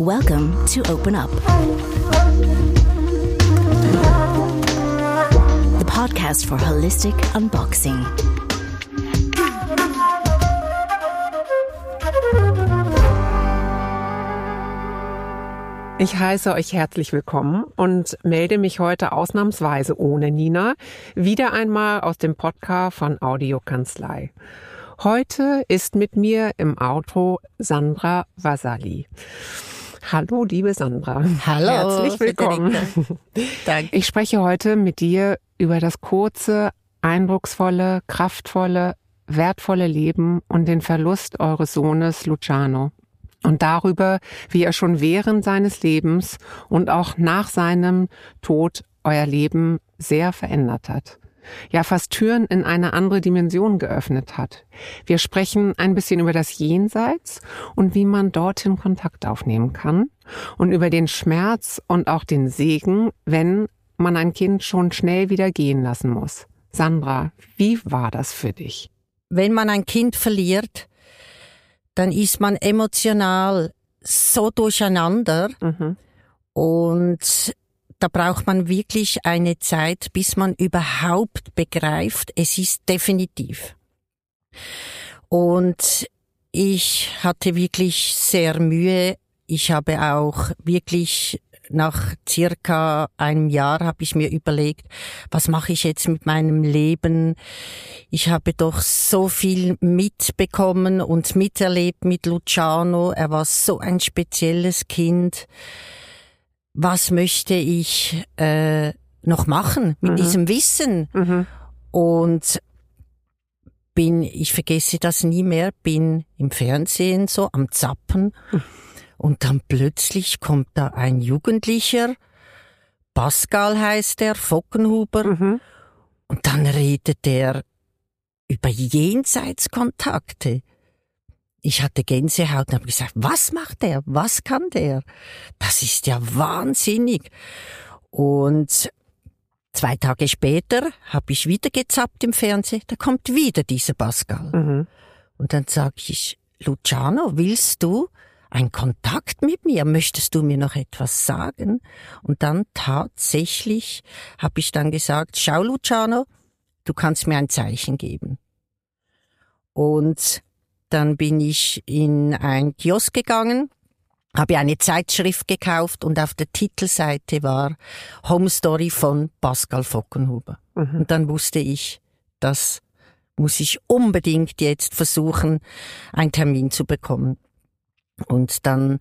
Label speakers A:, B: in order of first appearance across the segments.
A: Welcome to Open Up, the podcast for holistic unboxing.
B: Ich heiße euch herzlich willkommen und melde mich heute ausnahmsweise ohne Nina wieder einmal aus dem Podcast von Audiokanzlei. Heute ist mit mir im Auto Sandra Vasali. Hallo, liebe Sandra.
C: Hallo.
B: Herzlich willkommen.
C: Danke.
B: Ich spreche heute mit dir über das kurze, eindrucksvolle, kraftvolle, wertvolle Leben und den Verlust eures Sohnes Luciano und darüber, wie er schon während seines Lebens und auch nach seinem Tod euer Leben sehr verändert hat. Ja, fast Türen in eine andere Dimension geöffnet hat. Wir sprechen ein bisschen über das Jenseits und wie man dorthin Kontakt aufnehmen kann und über den Schmerz und auch den Segen, wenn man ein Kind schon schnell wieder gehen lassen muss. Sandra, wie war das für dich?
C: Wenn man ein Kind verliert, dann ist man emotional so durcheinander
B: Mhm.
C: und da braucht man wirklich eine Zeit, bis man überhaupt begreift, es ist definitiv. Und ich hatte wirklich sehr Mühe. Ich habe auch wirklich nach circa einem Jahr habe ich mir überlegt, was mache ich jetzt mit meinem Leben? Ich habe doch so viel mitbekommen und miterlebt mit Luciano. Er war so ein spezielles Kind. Was möchte ich äh, noch machen mit
B: Mhm.
C: diesem Wissen?
B: Mhm.
C: Und bin, ich vergesse das nie mehr, bin im Fernsehen so am Zappen und dann plötzlich kommt da ein Jugendlicher, Pascal heißt er, Fockenhuber,
B: Mhm.
C: und dann redet er über Jenseitskontakte. Ich hatte Gänsehaut und habe gesagt, was macht der? Was kann der? Das ist ja wahnsinnig. Und zwei Tage später habe ich wieder gezappt im Fernsehen, da kommt wieder dieser Pascal.
B: Mhm.
C: Und dann sage ich, Luciano, willst du einen Kontakt mit mir? Möchtest du mir noch etwas sagen? Und dann tatsächlich habe ich dann gesagt, schau Luciano, du kannst mir ein Zeichen geben. Und dann bin ich in ein Kiosk gegangen, habe eine Zeitschrift gekauft und auf der Titelseite war Home Story von Pascal Fockenhuber.
B: Mhm.
C: Und dann wusste ich, das muss ich unbedingt jetzt versuchen, einen Termin zu bekommen. Und dann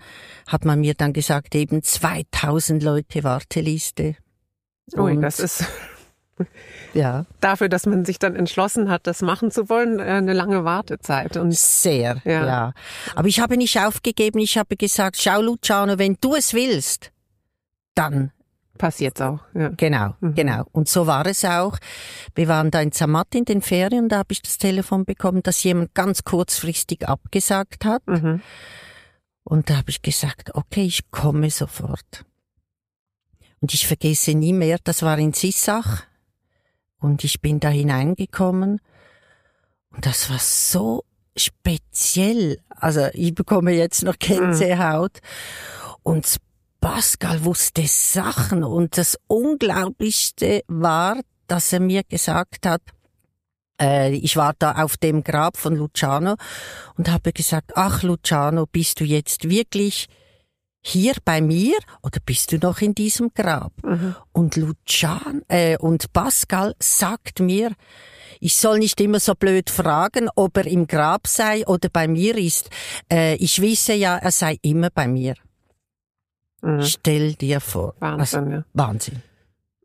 C: hat man mir dann gesagt, eben 2000 Leute Warteliste.
B: Ui,
C: Und-
B: das ist
C: Ja,
B: dafür, dass man sich dann entschlossen hat, das machen zu wollen, äh, eine lange Wartezeit. Und
C: sehr,
B: Ja.
C: ja. Aber ich habe nicht aufgegeben, ich habe gesagt, schau Luciano, wenn du es willst, dann
B: passiert's auch. Ja.
C: Genau,
B: Mhm.
C: genau. Und so war es auch. Wir waren da in Zermatt in den Ferien, da habe ich das Telefon bekommen, dass jemand ganz kurzfristig abgesagt hat.
B: Mhm.
C: Und da habe ich gesagt, okay, ich komme sofort. Und ich vergesse nie mehr, das war in Sissach. Und ich bin da hineingekommen. Und das war so speziell. Also ich bekomme jetzt noch Gänsehaut. Und Pascal wusste Sachen. Und das Unglaublichste war, dass er mir gesagt hat, äh, ich war da auf dem Grab von Luciano und habe gesagt, ach Luciano, bist du jetzt wirklich hier bei mir oder bist du noch in diesem Grab?
B: Mhm.
C: Und Lucian äh, und Pascal sagt mir, ich soll nicht immer so blöd fragen, ob er im Grab sei oder bei mir ist. Äh, ich wisse ja, er sei immer bei mir.
B: Mhm.
C: Stell dir vor.
B: Wahnsinn,
C: Also,
B: ja.
C: Wahnsinn.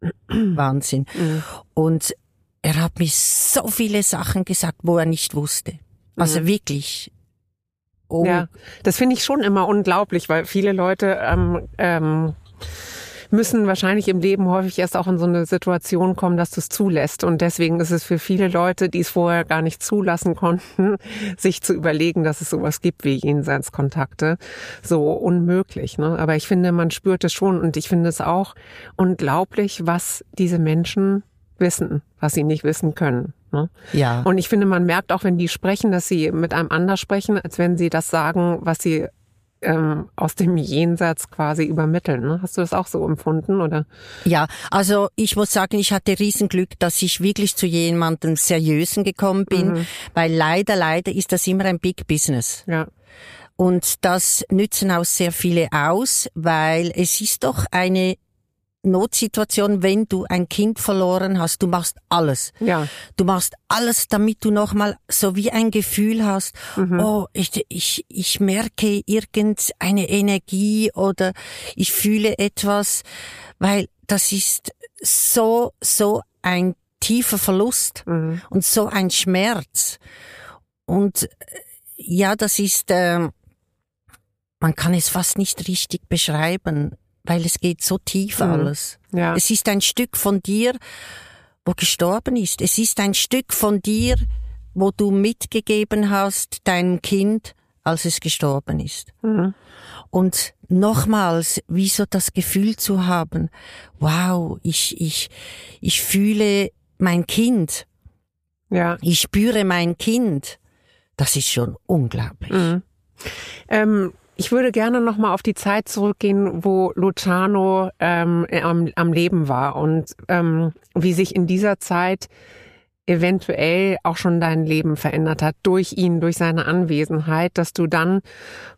C: Wahnsinn.
B: Mhm.
C: Und er hat mir so viele Sachen gesagt, wo er nicht wusste. Also wirklich. Oh,
B: Ja, das finde ich schon immer unglaublich, weil viele Leute ähm, ähm, müssen wahrscheinlich im Leben häufig erst auch in so eine Situation kommen, dass du es zulässt. Und deswegen ist es für viele Leute, die es vorher gar nicht zulassen konnten, sich zu überlegen, dass es sowas gibt wie Jenseitskontakte, so unmöglich. Ne? Aber ich finde, man spürt es schon und ich finde es auch unglaublich, was diese Menschen wissen, was sie nicht wissen können. Ne?
C: ja.
B: Und ich finde, man merkt auch, wenn die sprechen, dass sie mit einem anders sprechen, als wenn sie das sagen, was sie ähm, aus dem Jenseits quasi übermitteln. Ne? Hast du das auch so empfunden oder?
C: Ja, also ich muss sagen, ich hatte Riesenglück, dass ich wirklich zu jemandem Seriösen gekommen bin, mhm. weil leider, leider ist das immer ein Big Business.
B: Ja.
C: Und das nützen auch sehr viele aus, weil es ist doch eine Notsituation, wenn du ein Kind verloren hast, du machst alles.
B: Ja.
C: Du machst alles, damit du nochmal so wie ein Gefühl hast, mhm. oh, ich, ich, ich merke irgendeine Energie oder ich fühle etwas, weil das ist so, so ein tiefer Verlust mhm. und so ein Schmerz. Und äh, ja, das ist, äh, man kann es fast nicht richtig beschreiben weil es geht so tief mhm. alles.
B: Ja.
C: Es ist ein Stück von dir, wo gestorben ist. Es ist ein Stück von dir, wo du mitgegeben hast deinem Kind, als es gestorben ist.
B: Mhm.
C: Und nochmals, wie so das Gefühl zu haben, wow, ich, ich, ich fühle mein Kind.
B: Ja.
C: Ich spüre mein Kind. Das ist schon unglaublich.
B: Mhm. Ähm, ich würde gerne noch mal auf die Zeit zurückgehen, wo Luciano ähm, am, am Leben war und ähm, wie sich in dieser Zeit eventuell auch schon dein Leben verändert hat durch ihn, durch seine Anwesenheit, dass du dann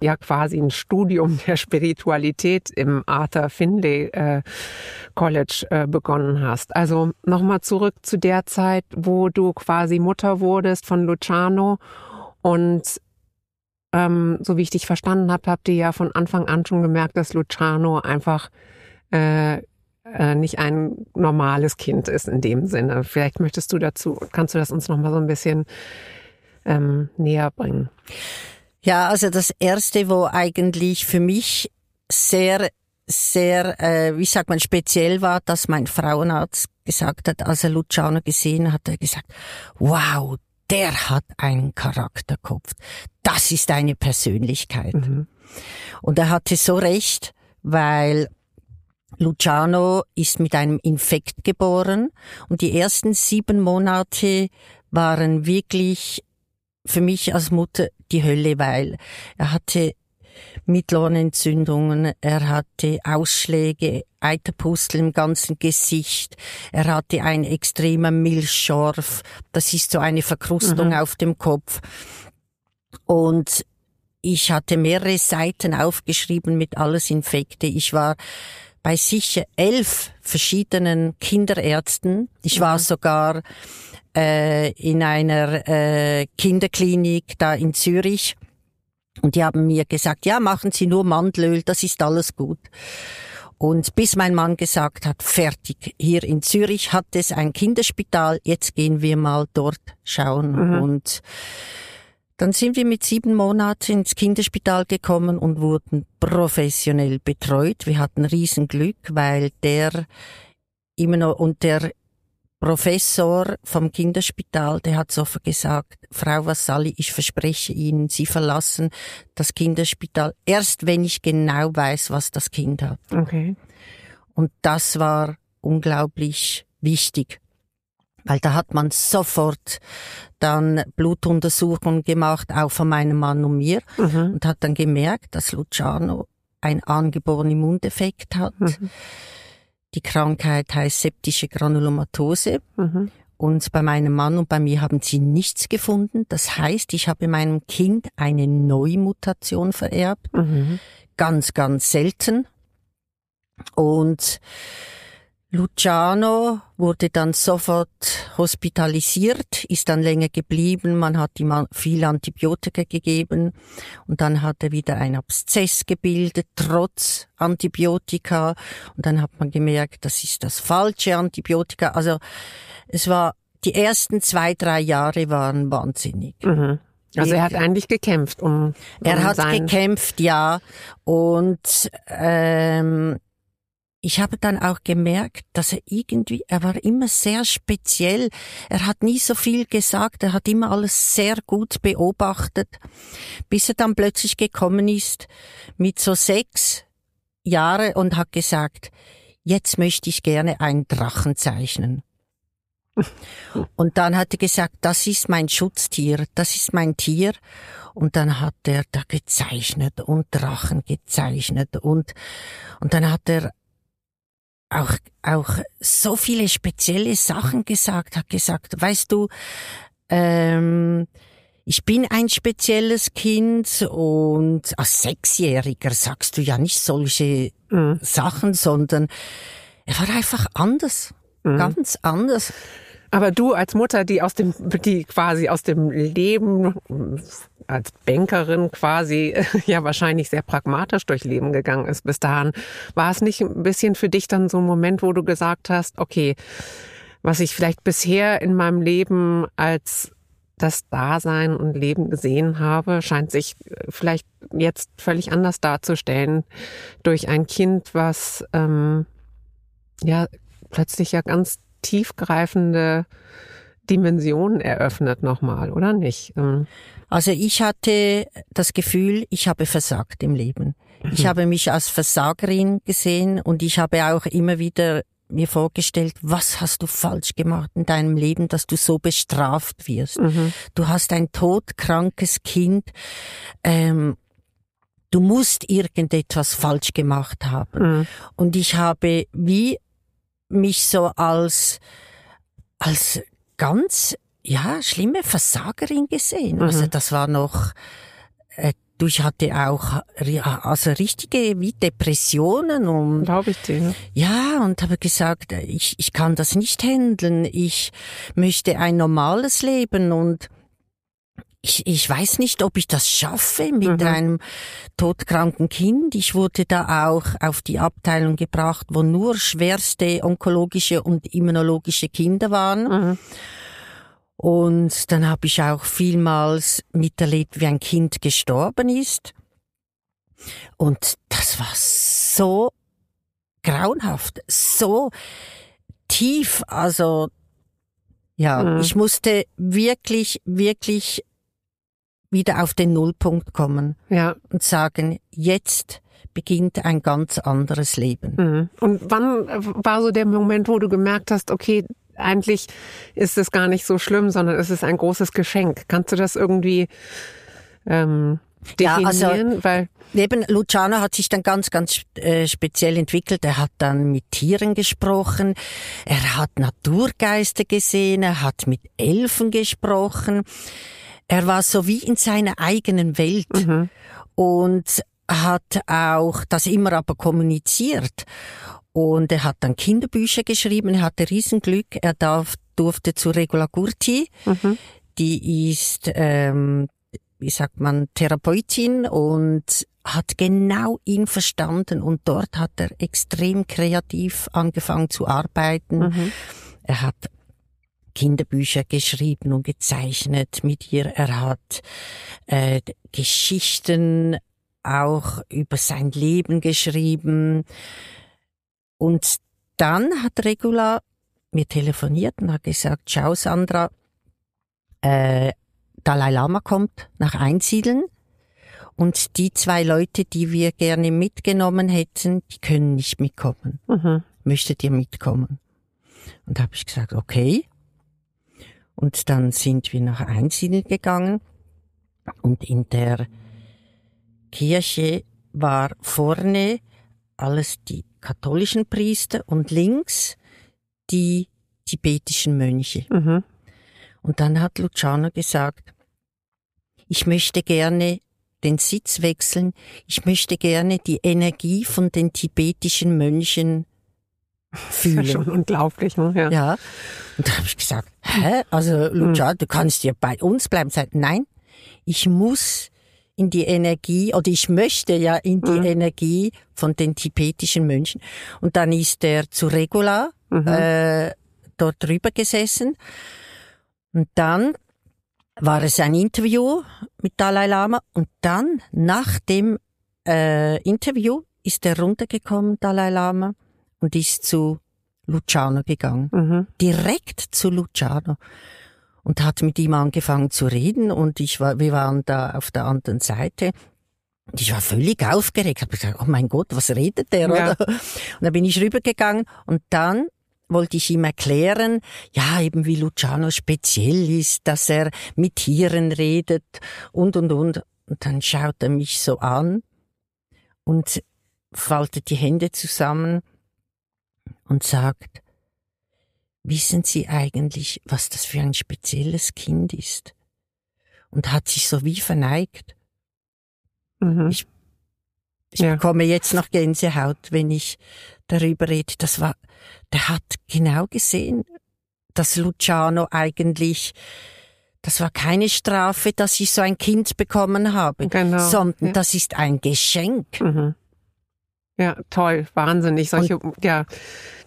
B: ja quasi ein Studium der Spiritualität im Arthur Finlay äh, College äh, begonnen hast. Also nochmal zurück zu der Zeit, wo du quasi Mutter wurdest von Luciano und ähm, so wie ich dich verstanden habe, habt ihr ja von Anfang an schon gemerkt, dass Luciano einfach äh, äh, nicht ein normales Kind ist in dem Sinne. Vielleicht möchtest du dazu, kannst du das uns noch mal so ein bisschen ähm, näher bringen?
C: Ja, also das erste, wo eigentlich für mich sehr sehr, äh, wie sagt man, speziell war, dass mein Frauenarzt gesagt hat, als er Luciano gesehen hat, er gesagt, wow, der hat einen Charakterkopf. Das ist eine Persönlichkeit. Mhm. Und er hatte so recht, weil Luciano ist mit einem Infekt geboren und die ersten sieben Monate waren wirklich für mich als Mutter die Hölle, weil er hatte Mittelohrenentzündungen, er hatte Ausschläge, Eiterpustel im ganzen Gesicht, er hatte ein extremer Milchschorf, das ist so eine Verkrustung mhm. auf dem Kopf. Und ich hatte mehrere Seiten aufgeschrieben mit alles Infekte. Ich war bei sicher elf verschiedenen Kinderärzten. Ich war mhm. sogar äh, in einer äh, Kinderklinik da in Zürich und die haben mir gesagt, ja, machen Sie nur Mandelöl, das ist alles gut. Und bis mein Mann gesagt hat, fertig, hier in Zürich hat es ein Kinderspital, jetzt gehen wir mal dort schauen. Mhm. Und dann sind wir mit sieben Monaten ins Kinderspital gekommen und wurden professionell betreut. Wir hatten Riesenglück, weil der immer noch und der Professor vom Kinderspital, der hat sofort gesagt, Frau Vassalli, ich verspreche Ihnen, Sie verlassen das Kinderspital erst, wenn ich genau weiß, was das Kind hat.
B: Okay.
C: Und das war unglaublich wichtig, weil da hat man sofort dann Blutuntersuchungen gemacht, auch von meinem Mann und mir, mhm. und hat dann gemerkt, dass Luciano ein angeborenen Immundefekt hat. Mhm die Krankheit heißt septische Granulomatose. Mhm. Und bei meinem Mann und bei mir haben sie nichts gefunden. Das heißt, ich habe meinem Kind eine Neumutation vererbt. Mhm. Ganz, ganz selten. Und Luciano wurde dann sofort hospitalisiert, ist dann länger geblieben, man hat ihm viel Antibiotika gegeben und dann hat er wieder ein Abszess gebildet, trotz Antibiotika und dann hat man gemerkt, das ist das falsche Antibiotika. Also es war, die ersten zwei, drei Jahre waren wahnsinnig.
B: Mhm. Also er hat eigentlich gekämpft, um, um
C: er hat gekämpft, ja. Und ähm, ich habe dann auch gemerkt, dass er irgendwie, er war immer sehr speziell. Er hat nie so viel gesagt, er hat immer alles sehr gut beobachtet, bis er dann plötzlich gekommen ist mit so sechs Jahre und hat gesagt, jetzt möchte ich gerne einen Drachen zeichnen. Und dann hat er gesagt, das ist mein Schutztier, das ist mein Tier. Und dann hat er da gezeichnet und Drachen gezeichnet und, und dann hat er auch, auch so viele spezielle Sachen gesagt, hat gesagt, weißt du, ähm, ich bin ein spezielles Kind und als Sechsjähriger sagst du ja nicht solche mhm. Sachen, sondern er war einfach anders, mhm. ganz anders.
B: Aber du als Mutter, die aus dem, die quasi aus dem Leben als Bankerin quasi ja wahrscheinlich sehr pragmatisch durch Leben gegangen ist bis dahin, war es nicht ein bisschen für dich dann so ein Moment, wo du gesagt hast, okay, was ich vielleicht bisher in meinem Leben als das Dasein und Leben gesehen habe, scheint sich vielleicht jetzt völlig anders darzustellen durch ein Kind, was ähm, ja plötzlich ja ganz tiefgreifende Dimensionen eröffnet nochmal, oder nicht? Ähm.
C: Also ich hatte das Gefühl, ich habe versagt im Leben. Ich mhm. habe mich als Versagerin gesehen und ich habe auch immer wieder mir vorgestellt, was hast du falsch gemacht in deinem Leben, dass du so bestraft wirst. Mhm. Du hast ein todkrankes Kind. Ähm, du musst irgendetwas falsch gemacht haben. Mhm. Und ich habe wie mich so als, als ganz, ja, schlimme Versagerin gesehen. Also mhm. Also das war noch, äh, du, ich hatte auch, also richtige wie Depressionen und.
B: Glaube ich dir.
C: Ja, und habe gesagt, ich, ich kann das nicht handeln. Ich möchte ein normales Leben und ich, ich weiß nicht, ob ich das schaffe mit mhm. einem todkranken Kind. Ich wurde da auch auf die Abteilung gebracht, wo nur schwerste onkologische und immunologische Kinder waren. Mhm. Und dann habe ich auch vielmals miterlebt, wie ein Kind gestorben ist. Und das war so grauenhaft, so tief. Also ja, mhm. ich musste wirklich, wirklich wieder auf den Nullpunkt kommen ja. und sagen, jetzt beginnt ein ganz anderes Leben.
B: Mhm. Und wann war so der Moment, wo du gemerkt hast, okay, eigentlich ist es gar nicht so schlimm, sondern es ist ein großes Geschenk. Kannst du das irgendwie ähm, definieren? Ja, also,
C: Weil Eben, Luciano hat sich dann ganz, ganz äh, speziell entwickelt. Er hat dann mit Tieren gesprochen, er hat Naturgeister gesehen, er hat mit Elfen gesprochen. Er war so wie in seiner eigenen Welt mhm. und hat auch das immer aber kommuniziert. Und er hat dann Kinderbücher geschrieben, er hatte Riesenglück, er darf, durfte zu Regula Gurti, mhm. die ist, ähm, wie sagt man, Therapeutin und hat genau ihn verstanden und dort hat er extrem kreativ angefangen zu arbeiten. Mhm. Er hat Kinderbücher geschrieben und gezeichnet mit ihr. Er hat äh, Geschichten auch über sein Leben geschrieben. Und dann hat Regula mir telefoniert und hat gesagt, schau Sandra, äh, Dalai Lama kommt nach Einsiedeln und die zwei Leute, die wir gerne mitgenommen hätten, die können nicht mitkommen. Mhm. Möchtet ihr mitkommen? Und da habe ich gesagt, okay. Und dann sind wir nach Einsiedeln gegangen und in der Kirche war vorne alles die katholischen Priester und links die tibetischen Mönche. Mhm. Und dann hat Luciano gesagt, ich möchte gerne den Sitz wechseln, ich möchte gerne die Energie von den tibetischen Mönchen fühlen. Das ist
B: ja schon unglaublich, ne?
C: Ja. ja. Und da habe ich gesagt, hä? Also, Lucia, hm. du kannst ja bei uns bleiben. Sagt, nein, ich muss in die Energie, oder ich möchte ja in die mhm. Energie von den tibetischen Mönchen. Und dann ist er zu Regula mhm. äh, dort drüber gesessen. Und dann war es ein Interview mit Dalai Lama. Und dann, nach dem äh, Interview, ist er runtergekommen, Dalai Lama, und ist zu Luciano gegangen. Mhm. Direkt zu Luciano. Und hat mit ihm angefangen zu reden und ich war, wir waren da auf der anderen Seite. Und ich war völlig aufgeregt. Hab gesagt, oh mein Gott, was redet der? Ja. Oder? Und dann bin ich rübergegangen und dann wollte ich ihm erklären, ja, eben wie Luciano speziell ist, dass er mit Tieren redet und, und, und. Und dann schaut er mich so an und faltet die Hände zusammen und sagt, wissen Sie eigentlich, was das für ein spezielles Kind ist? Und hat sich so wie verneigt. Mhm. Ich, ich ja. bekomme jetzt noch Gänsehaut, wenn ich darüber rede. Das war, der hat genau gesehen, dass Luciano eigentlich, das war keine Strafe, dass ich so ein Kind bekommen habe, genau. sondern ja. das ist ein Geschenk. Mhm.
B: Ja, toll, wahnsinnig. Solche,
C: und,
B: ja.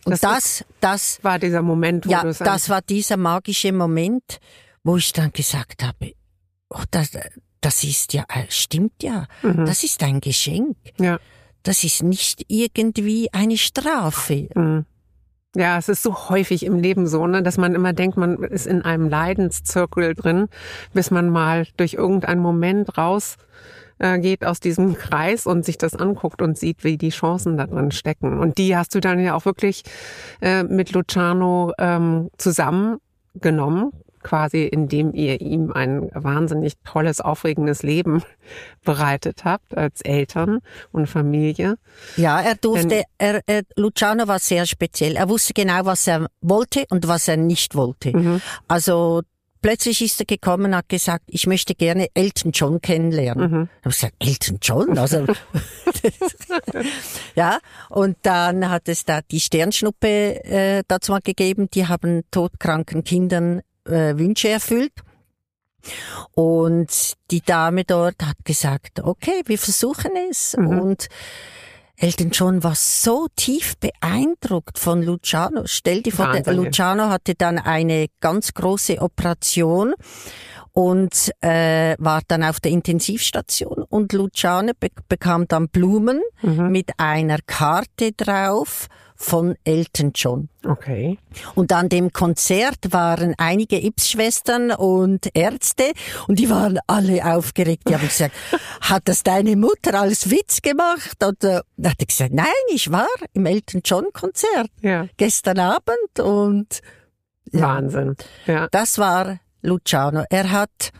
C: Das, und das, das
B: war dieser Moment,
C: wo ja, du das war dieser magische Moment, wo ich dann gesagt habe, oh, das, das ist ja, äh, stimmt ja, mhm. das ist ein Geschenk. Ja. Das ist nicht irgendwie eine Strafe. Mhm.
B: Ja, es ist so häufig im Leben so, ne, dass man immer denkt, man ist in einem Leidenszirkel drin, bis man mal durch irgendeinen Moment raus äh, geht aus diesem Kreis und sich das anguckt und sieht, wie die Chancen da drin stecken. Und die hast du dann ja auch wirklich äh, mit Luciano ähm, zusammengenommen, quasi indem ihr ihm ein wahnsinnig tolles, aufregendes Leben bereitet habt als Eltern und Familie.
C: Ja, er durfte, er, er, Luciano war sehr speziell. Er wusste genau, was er wollte und was er nicht wollte. Mhm. Also plötzlich ist er gekommen und hat gesagt, ich möchte gerne Elton John kennenlernen. Mhm. Ich habe gesagt, Elton John? Also, ja, und dann hat es da die Sternschnuppe äh, dazu mal gegeben, die haben todkranken Kindern äh, Wünsche erfüllt. Und die Dame dort hat gesagt, okay, wir versuchen es. Mhm. Und Elton John war so tief beeindruckt von Luciano. Stell dir vor, Luciano hatte dann eine ganz große Operation und äh, war dann auf der Intensivstation und Luciano be bekam dann Blumen mhm. mit einer Karte drauf von Elton John.
B: Okay.
C: Und an dem Konzert waren einige Ips-Schwestern und Ärzte und die waren alle aufgeregt. Die haben gesagt, hat das deine Mutter als Witz gemacht? Und äh, da hat er gesagt, nein, ich war im Elton John Konzert ja. gestern Abend und
B: Wahnsinn. Ja.
C: Das war Luciano. Er hat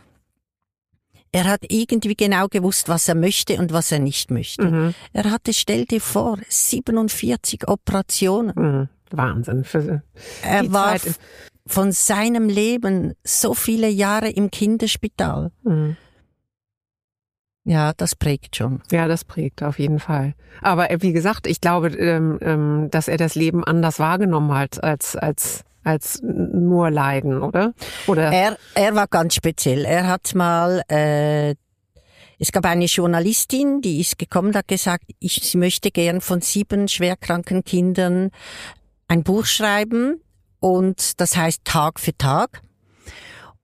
C: er hat irgendwie genau gewusst, was er möchte und was er nicht möchte. Mhm. Er hatte, stell dir vor, 47 Operationen.
B: Mhm. Wahnsinn. Für
C: er war Zeit. von seinem Leben so viele Jahre im Kinderspital. Mhm. Ja, das prägt schon.
B: Ja, das prägt auf jeden Fall. Aber äh, wie gesagt, ich glaube, ähm, ähm, dass er das Leben anders wahrgenommen hat als als als nur Leiden, oder? Oder?
C: Er, er war ganz speziell. Er hat mal, äh, es gab eine Journalistin, die ist gekommen, hat gesagt, ich, sie möchte gern von sieben schwerkranken Kindern ein Buch schreiben und das heißt Tag für Tag.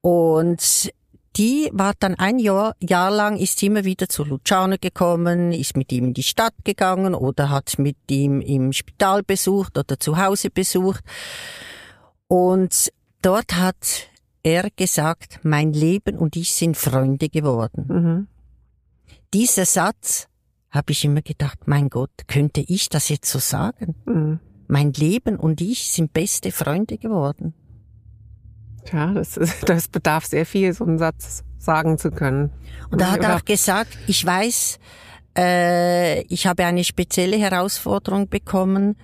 C: Und die war dann ein Jahr, Jahr lang, ist immer wieder zu Luciano gekommen, ist mit ihm in die Stadt gegangen oder hat mit ihm im Spital besucht oder zu Hause besucht. Und dort hat er gesagt, mein Leben und ich sind Freunde geworden. Mhm. Dieser Satz habe ich immer gedacht, mein Gott, könnte ich das jetzt so sagen? Mhm. Mein Leben und ich sind beste Freunde geworden.
B: Tja, das, ist, das bedarf sehr viel, so einen Satz sagen zu können.
C: Und er hat auch gesagt, ich weiß, äh, ich habe eine spezielle Herausforderung bekommen,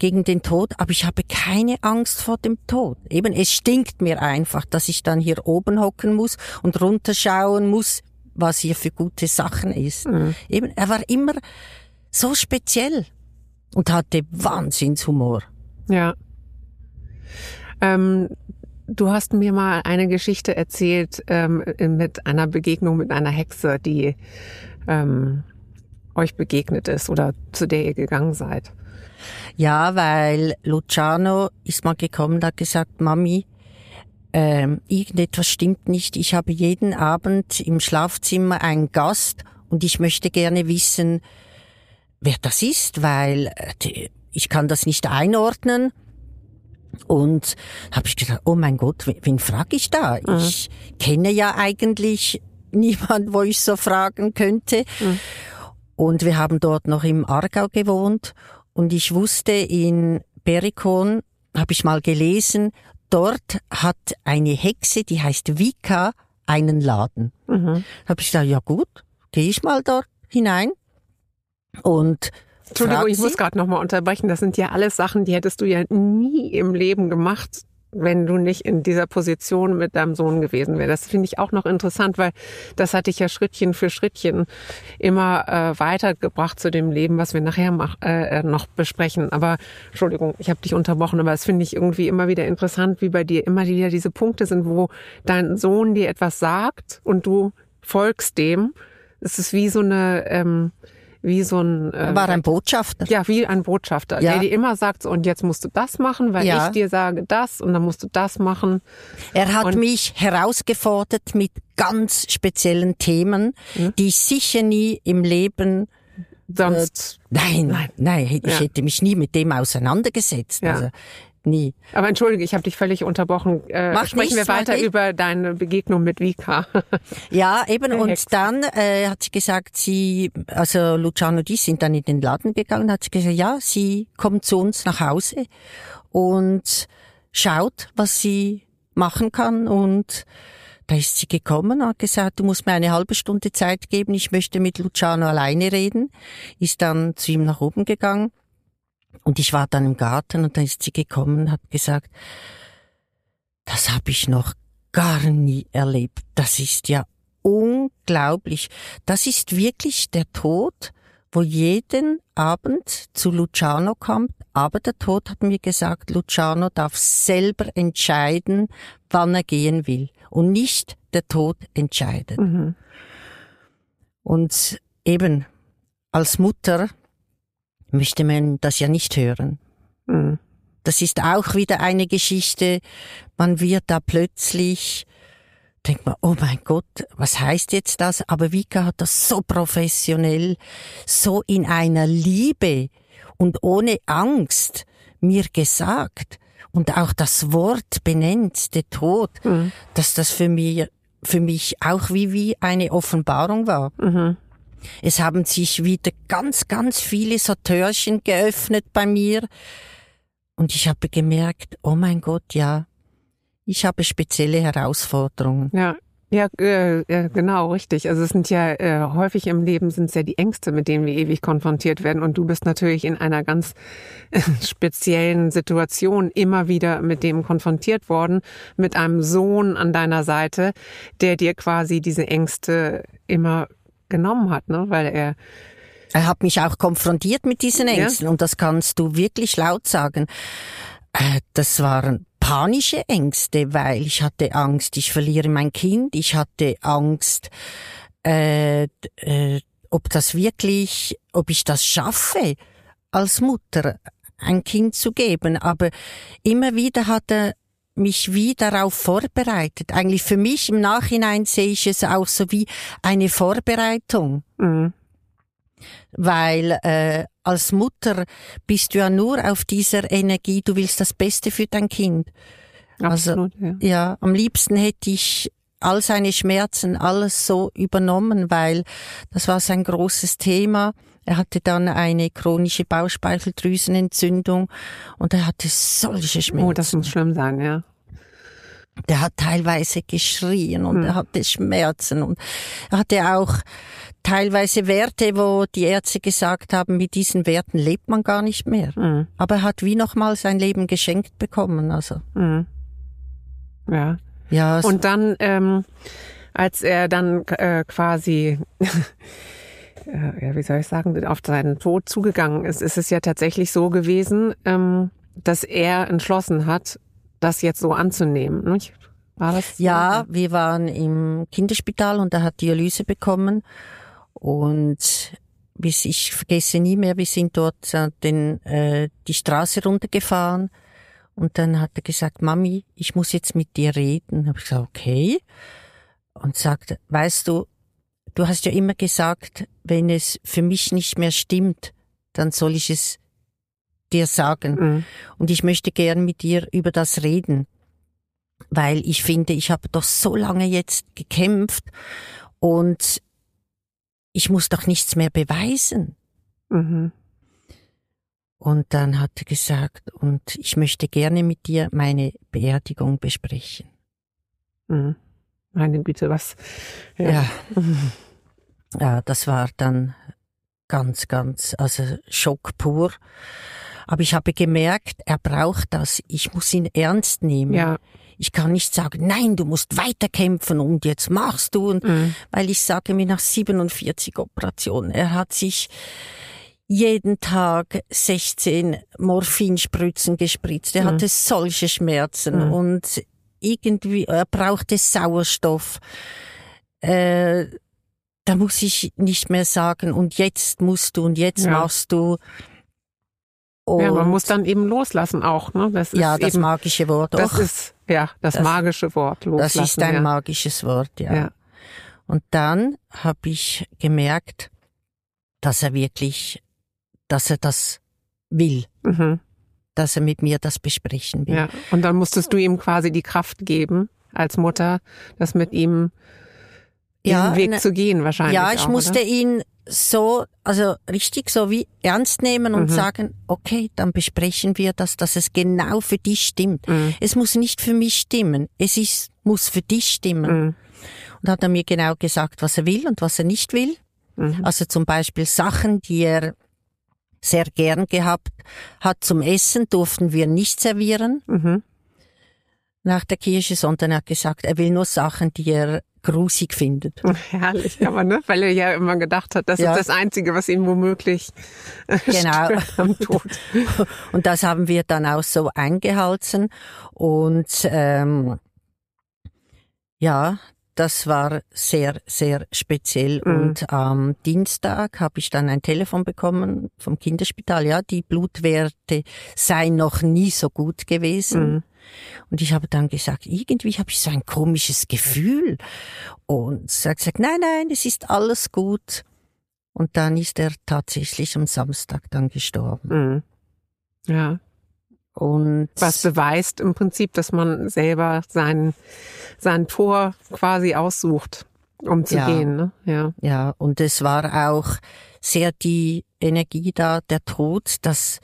C: gegen den Tod, aber ich habe keine Angst vor dem Tod. Eben, es stinkt mir einfach, dass ich dann hier oben hocken muss und runterschauen muss, was hier für gute Sachen ist. Mhm. Eben, er war immer so speziell und hatte Wahnsinnshumor.
B: Ja. Ähm, du hast mir mal eine Geschichte erzählt ähm, mit einer Begegnung mit einer Hexe, die ähm, euch begegnet ist oder zu der ihr gegangen seid.
C: Ja, weil Luciano ist mal gekommen und hat gesagt, Mami, ähm, irgendetwas stimmt nicht. Ich habe jeden Abend im Schlafzimmer einen Gast und ich möchte gerne wissen, wer das ist, weil äh, ich kann das nicht einordnen. Und habe ich gedacht, oh mein Gott, wen, wen frage ich da? Mhm. Ich kenne ja eigentlich niemand, wo ich so fragen könnte. Mhm. Und wir haben dort noch im Aargau gewohnt und ich wusste, in Berikon habe ich mal gelesen, dort hat eine Hexe, die heißt Vika, einen Laden. Mhm. Habe ich gesagt, ja gut, gehe ich mal dort hinein und
B: Entschuldigung, ich muss gerade nochmal unterbrechen. Das sind ja alles Sachen, die hättest du ja nie im Leben gemacht, wenn du nicht in dieser Position mit deinem Sohn gewesen wärst. Das finde ich auch noch interessant, weil das hatte ich ja Schrittchen für Schrittchen immer äh, weitergebracht zu dem Leben, was wir nachher mach, äh, äh noch besprechen. Aber Entschuldigung, ich habe dich unterbrochen, aber es finde ich irgendwie immer wieder interessant, wie bei dir immer wieder diese Punkte sind, wo dein Sohn dir etwas sagt und du folgst dem. Es ist wie so eine ähm, wie so ein
C: äh, war ein Botschafter.
B: Ja, wie ein Botschafter, ja. der dir immer sagt, so, und jetzt musst du das machen, weil ja. ich dir sage das und dann musst du das machen.
C: Er hat und mich herausgefordert mit ganz speziellen Themen, hm? die ich sicher nie im Leben
B: sonst
C: äh, nein, nein, nein, ich ja. hätte mich nie mit dem auseinandergesetzt. Ja. Also nie.
B: Aber entschuldige, ich habe dich völlig unterbrochen. Äh, Mach sprechen nichts, wir weiter über deine Begegnung mit Vika.
C: ja, eben. und Hex. dann äh, hat sie gesagt, sie, also Luciano, die sind dann in den Laden gegangen, hat sie gesagt, ja, sie kommt zu uns nach Hause und schaut, was sie machen kann und da ist sie gekommen, hat gesagt, du musst mir eine halbe Stunde Zeit geben, ich möchte mit Luciano alleine reden, ist dann zu ihm nach oben gegangen und ich war dann im Garten und dann ist sie gekommen und hat gesagt, das habe ich noch gar nie erlebt. Das ist ja unglaublich. Das ist wirklich der Tod, wo jeden Abend zu Luciano kommt. Aber der Tod hat mir gesagt, Luciano darf selber entscheiden, wann er gehen will. Und nicht der Tod entscheidet. Mhm. Und eben als Mutter möchte man das ja nicht hören. Mhm. Das ist auch wieder eine Geschichte. Man wird da plötzlich, denkt man, oh mein Gott, was heißt jetzt das? Aber Vika hat das so professionell, so in einer Liebe und ohne Angst mir gesagt und auch das Wort benennt, der Tod, mhm. dass das für mich, für mich auch wie, wie eine Offenbarung war. Mhm. Es haben sich wieder ganz, ganz viele so Türchen geöffnet bei mir. Und ich habe gemerkt, oh mein Gott, ja, ich habe spezielle Herausforderungen.
B: Ja. Ja, äh, ja, genau, richtig. Also es sind ja äh, häufig im Leben sind es ja die Ängste, mit denen wir ewig konfrontiert werden. Und du bist natürlich in einer ganz äh, speziellen Situation immer wieder mit dem konfrontiert worden, mit einem Sohn an deiner Seite, der dir quasi diese Ängste immer genommen hat, ne? weil er
C: er hat mich auch konfrontiert mit diesen Ängsten ja. und das kannst du wirklich laut sagen. Äh, das waren panische Ängste, weil ich hatte Angst, ich verliere mein Kind, ich hatte Angst, äh, äh, ob das wirklich, ob ich das schaffe, als Mutter ein Kind zu geben. Aber immer wieder hat er mich wie darauf vorbereitet. Eigentlich für mich im Nachhinein sehe ich es auch so wie eine Vorbereitung. Mhm. Weil äh, als Mutter bist du ja nur auf dieser Energie, du willst das Beste für dein Kind.
B: Absolut,
C: also, ja. ja, am liebsten hätte ich all seine Schmerzen, alles so übernommen, weil das war sein großes Thema. Er hatte dann eine chronische Bauchspeicheldrüsenentzündung und er hatte solche Schmerzen.
B: Oh, das muss schlimm sein, ja.
C: Der hat teilweise geschrien und hm. er hatte Schmerzen und er hatte auch teilweise Werte, wo die Ärzte gesagt haben, mit diesen Werten lebt man gar nicht mehr. Hm. Aber er hat wie nochmal sein Leben geschenkt bekommen, also. Hm.
B: Ja. Ja. Und dann, ähm, als er dann äh, quasi äh, ja, wie soll ich sagen, auf seinen Tod zugegangen ist, ist es ja tatsächlich so gewesen, ähm, dass er entschlossen hat, das jetzt so anzunehmen. Nicht?
C: War das? So? Ja, wir waren im Kinderspital und er hat Dialyse bekommen und bis ich vergesse nie mehr, wir sind dort äh, den, äh, die Straße runtergefahren und dann hat er gesagt, Mami, ich muss jetzt mit dir reden. Hab ich gesagt, okay. Und sagte, weißt du, Du hast ja immer gesagt, wenn es für mich nicht mehr stimmt, dann soll ich es dir sagen. Mhm. Und ich möchte gern mit dir über das reden, weil ich finde, ich habe doch so lange jetzt gekämpft und ich muss doch nichts mehr beweisen. Mhm. Und dann hat er gesagt, und ich möchte gerne mit dir meine Beerdigung besprechen.
B: Mhm. Meine Güte, was?
C: Ja. ja. ja, das war dann ganz, ganz, also Schock pur. Aber ich habe gemerkt, er braucht das. Ich muss ihn ernst nehmen.
B: Ja.
C: Ich kann nicht sagen, nein, du musst weiterkämpfen und jetzt machst du. Und,
B: Mhm.
C: Weil ich sage mir nach 47 Operationen, er hat sich jeden Tag 16 Morphinspritzen gespritzt. Er
B: Mhm.
C: hatte solche Schmerzen
B: Mhm.
C: und irgendwie, er brauchte Sauerstoff. Äh, da muss ich nicht mehr sagen, und jetzt musst du und jetzt
B: Ja.
C: machst du. Und
B: Ja, man muss dann eben loslassen auch, ne? Das ist
C: ja, das
B: eben,
C: magische Wort.
B: das
C: Och,
B: ist, ja, das,
C: Das-
B: magische Wort, loslassen.
C: das ist ein
B: ja.
C: magisches Wort, ja.
B: Ja.
C: Und dann habe ich gemerkt, dass er wirklich, dass er das will,
B: Mhm.
C: dass er mit mir das besprechen will.
B: Ja, und dann musstest du ihm quasi die Kraft geben, als Mutter, das mit ihm
C: Ja,
B: Weg
C: ne-
B: zu gehen wahrscheinlich.
C: Ja, ich
B: auch,
C: musste
B: Oder?
C: ihn so, also richtig so wie ernst nehmen und
B: Mhm.
C: sagen, okay, dann besprechen wir das, dass es genau für dich stimmt.
B: Mhm.
C: Es muss nicht für mich stimmen, es ist, muss für dich stimmen.
B: Mhm.
C: Und hat er mir genau gesagt, was er will und was er nicht will.
B: Mhm.
C: Also zum Beispiel Sachen, die er sehr gern gehabt hat zum Essen, durften wir nicht servieren
B: Mhm.
C: nach der Kirche, sondern er hat gesagt, er will nur Sachen, die er grusig findet.
B: Herrlich, aber ne, weil er ja immer gedacht hat, das
C: Ja.
B: ist das Einzige, was ihn womöglich äh,
C: Genau.
B: am Tod.
C: Und das haben wir dann auch so eingehalten. Und ähm, ja, das war sehr, sehr speziell.
B: Mhm.
C: Und am Dienstag habe ich dann ein Telefon bekommen vom Kinderspital. Ja, die Blutwerte seien noch nie so gut gewesen.
B: Mhm.
C: Und ich habe dann gesagt, irgendwie habe ich so ein komisches Gefühl. Und sie hat gesagt, nein, nein, es ist alles gut. Und dann ist er tatsächlich am Samstag dann gestorben.
B: Mhm. Ja,
C: Und
B: was beweist im Prinzip, dass man selber sein, sein Tor quasi aussucht, um zu
C: Ja.
B: gehen. Ne? Ja.
C: ja, und es war auch sehr die Energie da, der Tod, das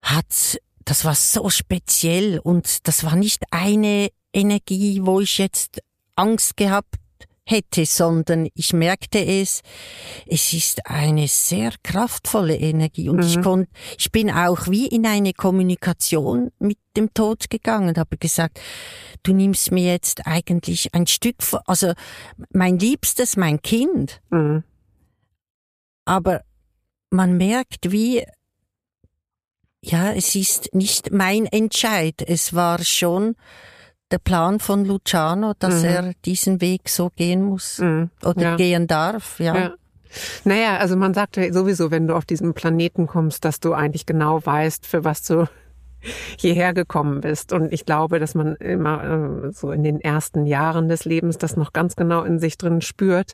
C: hat, das war so speziell und das war nicht eine Energie, wo ich jetzt Angst gehabt hätte, sondern ich merkte es, es ist eine sehr kraftvolle Energie und ich
B: Mhm.
C: konnte, ich bin auch wie in eine Kommunikation mit dem Tod gegangen und habe gesagt, du nimmst mir jetzt eigentlich ein Stück, von- also mein Liebstes, mein Kind,
B: Mhm.
C: aber man merkt, wie, ja, es ist nicht mein Entscheid. Es war schon der Plan von Luciano, dass
B: Mhm.
C: er diesen Weg so gehen muss
B: Mhm.
C: oder
B: Ja.
C: gehen darf, ja.
B: Ja. Naja, also man sagt ja sowieso, wenn du auf diesen Planeten kommst, dass du eigentlich genau weißt, für was du hierher gekommen bist. Und ich glaube, dass man immer äh, so in den ersten Jahren des Lebens das noch ganz genau in sich drin spürt,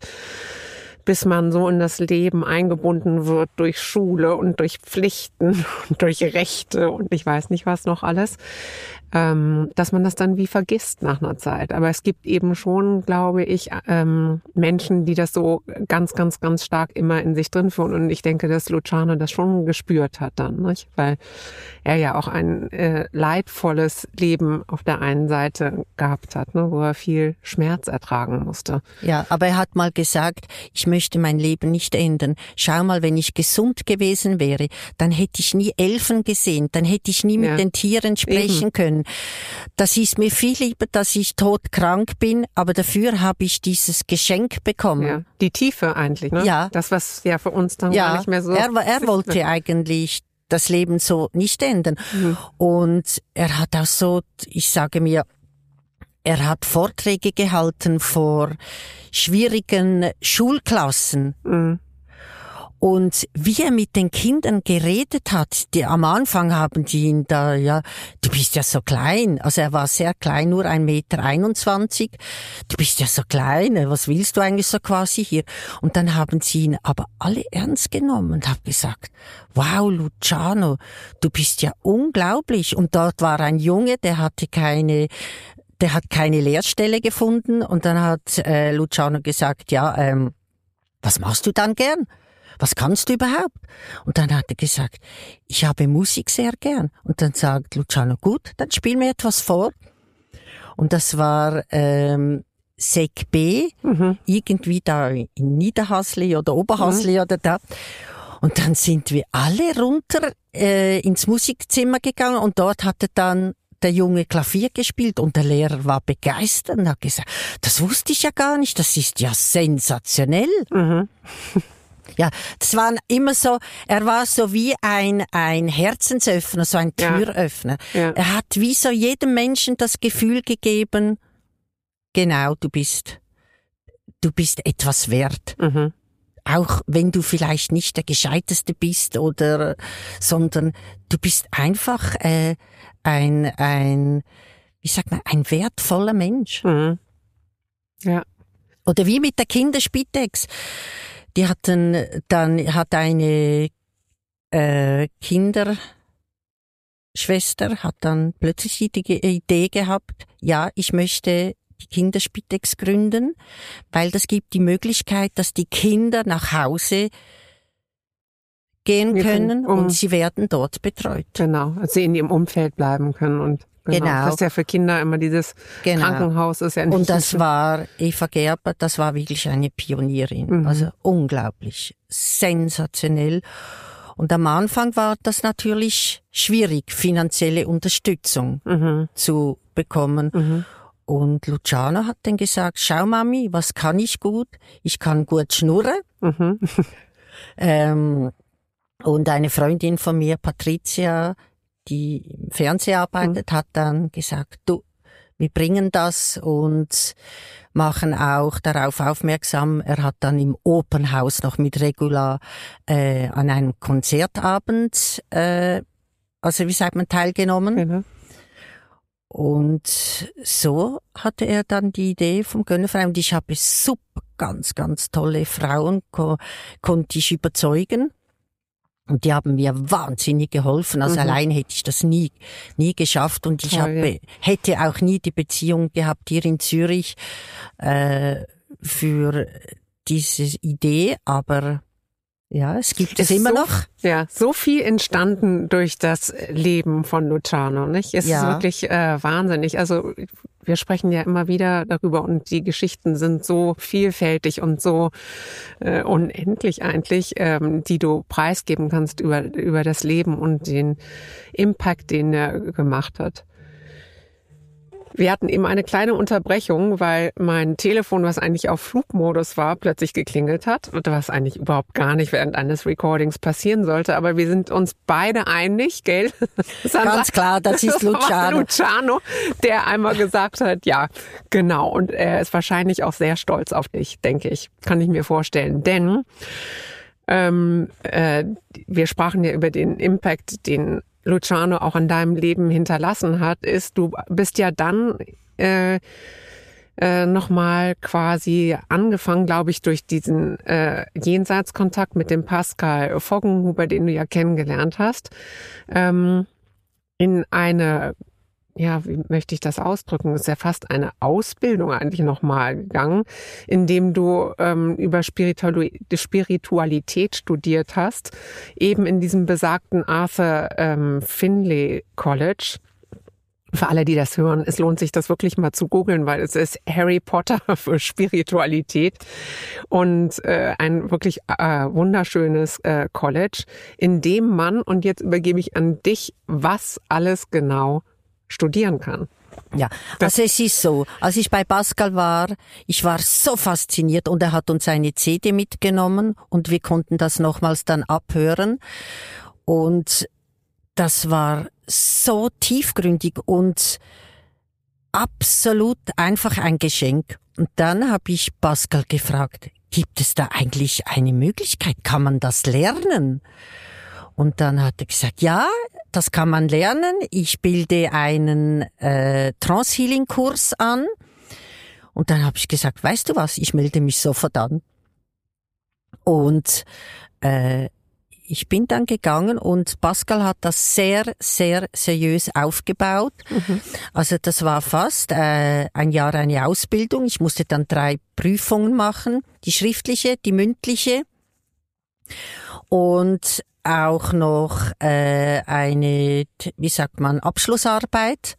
B: bis man so in das Leben eingebunden wird durch Schule und durch Pflichten und durch Rechte und ich weiß nicht was noch alles, ähm, dass man das dann wie vergisst nach einer Zeit. Aber es gibt eben schon, glaube ich, ähm, Menschen, die das so ganz, ganz, ganz stark immer in sich drin führen. Und ich denke, dass Luciano das schon gespürt hat dann, nicht? weil er ja auch ein äh, leidvolles Leben auf der einen Seite gehabt hat, ne? wo er viel Schmerz ertragen musste.
C: Ja, aber er hat mal gesagt, ich möchte mein Leben nicht ändern. Schau mal, wenn ich gesund gewesen wäre, dann hätte ich nie Elfen gesehen, dann hätte ich nie mit
B: Ja.
C: den Tieren sprechen können. Das ist mir viel lieber, dass ich todkrank bin, aber dafür habe ich dieses Geschenk bekommen.
B: Ja. Die Tiefe eigentlich, ne?
C: Ja.
B: Das, was ja für uns dann gar nicht mehr so.
C: er, er wollte eigentlich das Leben so nicht ändern.
B: Mhm.
C: Und er hat auch so, ich sage mir, er hat Vorträge gehalten vor schwierigen Schulklassen.
B: Mhm.
C: Und wie er mit den Kindern geredet hat, die am Anfang haben die ihn da, ja, du bist ja so klein. Also er war sehr klein, nur ein Meter. einundzwanzig. Du bist ja so klein, was willst du eigentlich so quasi hier? Und dann haben sie ihn aber alle ernst genommen und haben gesagt, wow, Luciano, du bist ja unglaublich. Und dort war ein Junge, der hatte keine der hat keine Lehrstelle gefunden und dann hat äh, Luciano gesagt, ja, ähm, was machst du dann gern? Was kannst du überhaupt? Und dann hat er gesagt, ich habe Musik sehr gern. Und dann sagt Luciano, gut, dann spiel mir etwas vor. Und das war ähm, Sek B, mhm. irgendwie da in Niederhasli oder Oberhasli mhm. oder da. Und dann sind wir alle runter äh, ins Musikzimmer gegangen und dort hatte dann der Junge Klavier gespielt und der Lehrer war begeistert und hat gesagt, das wusste ich ja gar nicht, das ist ja sensationell. Mhm. Ja, das war immer so, er war so wie ein, ein Herzensöffner, so ein Türöffner. Ja. Ja. Er hat wie so jedem Menschen das Gefühl gegeben, genau, du bist, du bist etwas wert. Mhm. Auch wenn du vielleicht nicht der Gescheiteste bist oder, sondern du bist einfach äh, ein, ein, wie sagt man, ein wertvoller Mensch. Mhm.
B: Ja.
C: Oder wie mit der Kinderspitex. Die hatten dann, hat eine äh, Kinderschwester hat dann plötzlich die Idee gehabt, ja, ich möchte die Kinderspitex gründen, weil das gibt die Möglichkeit, dass die Kinder nach Hause gehen können um, und sie werden dort betreut.
B: Genau, sie in ihrem Umfeld bleiben können und Genau. genau. Das ist ja für Kinder immer dieses genau. Krankenhaus ist ja nicht.
C: Und das war Eva Gerber, das war wirklich eine Pionierin. Mhm. Also unglaublich, sensationell. Und am Anfang war das natürlich schwierig, finanzielle Unterstützung mhm. zu bekommen. Mhm. Und Luciano hat dann gesagt, schau Mami, was kann ich gut? Ich kann gut schnurren. Mhm. ähm, und eine Freundin von mir, Patricia, die im Fernsehen arbeitet, mhm. hat dann gesagt, du, wir bringen das und machen auch darauf aufmerksam. Er hat dann im Open House noch mit Regula äh, an einem Konzertabend, äh, also wie sagt man, teilgenommen. Genau. Und so hatte er dann die Idee vom Gönnerverein. Und ich habe super, ganz, ganz tolle Frauen, ko konnte ich überzeugen. Und die haben mir wahnsinnig geholfen. Also mhm. allein hätte ich das nie, nie geschafft. Und ich Toll, habe, ja. hätte auch nie die Beziehung gehabt hier in Zürich äh, für diese Idee. Aber ja, es gibt es, es immer
B: so,
C: noch.
B: Ja, so viel entstanden durch das Leben von Luciano, nicht? Es ja. ist wirklich äh, wahnsinnig. Also wir sprechen ja immer wieder darüber und die Geschichten sind so vielfältig und so äh, unendlich eigentlich, ähm, die du preisgeben kannst über über das Leben und den Impact, den er gemacht hat. Wir hatten eben eine kleine Unterbrechung, weil mein Telefon, was eigentlich auf Flugmodus war, plötzlich geklingelt hat. Und was eigentlich überhaupt gar nicht während eines Recordings passieren sollte. Aber wir sind uns beide einig, gell?
C: Sandra, Ganz klar, das ist Luciano.
B: Luciano, der einmal gesagt hat, ja, genau. Und er ist wahrscheinlich auch sehr stolz auf dich, denke ich. Kann ich mir vorstellen. Denn ähm, äh, wir sprachen ja über den Impact, den Luciano auch in deinem Leben hinterlassen hat, ist, du bist ja dann äh, äh, nochmal quasi angefangen, glaube ich, durch diesen äh, Jenseitskontakt mit dem Pascal Foggenhuber, den du ja kennengelernt hast, ähm, in eine ja, wie möchte ich das ausdrücken? Es ist ja fast eine Ausbildung eigentlich nochmal gegangen, indem du ähm, über Spiritualität studiert hast, eben in diesem besagten Arthur ähm, Finlay College. Für alle, die das hören, es lohnt sich, das wirklich mal zu googeln, weil es ist Harry Potter für Spiritualität und äh, ein wirklich äh, wunderschönes äh, College, in dem man, und jetzt übergebe ich an dich, was alles genau studieren kann.
C: Ja, also es ist so, als ich bei Pascal war, ich war so fasziniert und er hat uns eine CD mitgenommen und wir konnten das nochmals dann abhören und das war so tiefgründig und absolut einfach ein Geschenk. Und dann habe ich Pascal gefragt, gibt es da eigentlich eine Möglichkeit? Kann man das lernen? Und dann hat er gesagt, ja, das kann man lernen. Ich bilde einen äh, Trance-Healing-Kurs an. Und dann habe ich gesagt, weißt du was, ich melde mich sofort an. Und äh, ich bin dann gegangen und Pascal hat das sehr, sehr seriös aufgebaut. Mhm. Also das war fast äh, ein Jahr eine Ausbildung. Ich musste dann drei Prüfungen machen. Die schriftliche, die mündliche Und auch noch äh, eine, wie sagt man, Abschlussarbeit.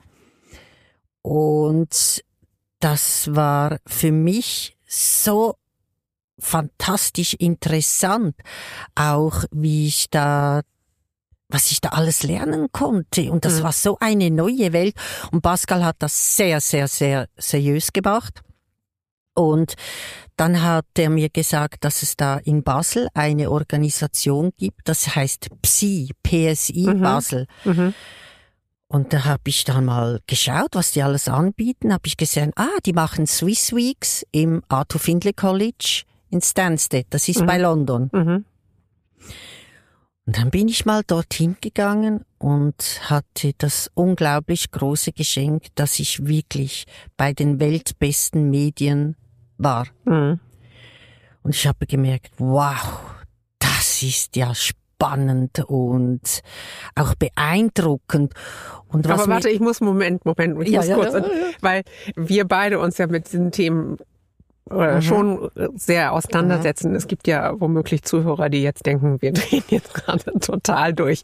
C: Und das war für mich so fantastisch interessant, auch wie ich da was ich da alles lernen konnte. Und das mhm. war so eine neue Welt. Und Pascal hat das sehr, sehr, sehr seriös gemacht. Und dann hat er mir gesagt, dass es da in Basel eine Organisation gibt, das heißt PSI, PSI mhm. Basel. Mhm. Und da habe ich dann mal geschaut, was die alles anbieten. Habe ich gesehen, ah, die machen Swiss Weeks im Arthur Findlay College in Stansted. Das ist mhm. bei London. Und dann bin ich mal dorthin gegangen und hatte das unglaublich große Geschenk, dass ich wirklich bei den weltbesten Medien war. Mhm. Und ich habe gemerkt, wow, das ist ja spannend und auch beeindruckend. Und
B: was Aber warte, ich muss Moment, Moment, ich ja, muss ja, kurz, ja, weil wir beide uns ja mit diesen Themen oder mhm. schon sehr auseinandersetzen. Mhm. Es gibt ja womöglich Zuhörer, die jetzt denken, wir drehen jetzt gerade total durch.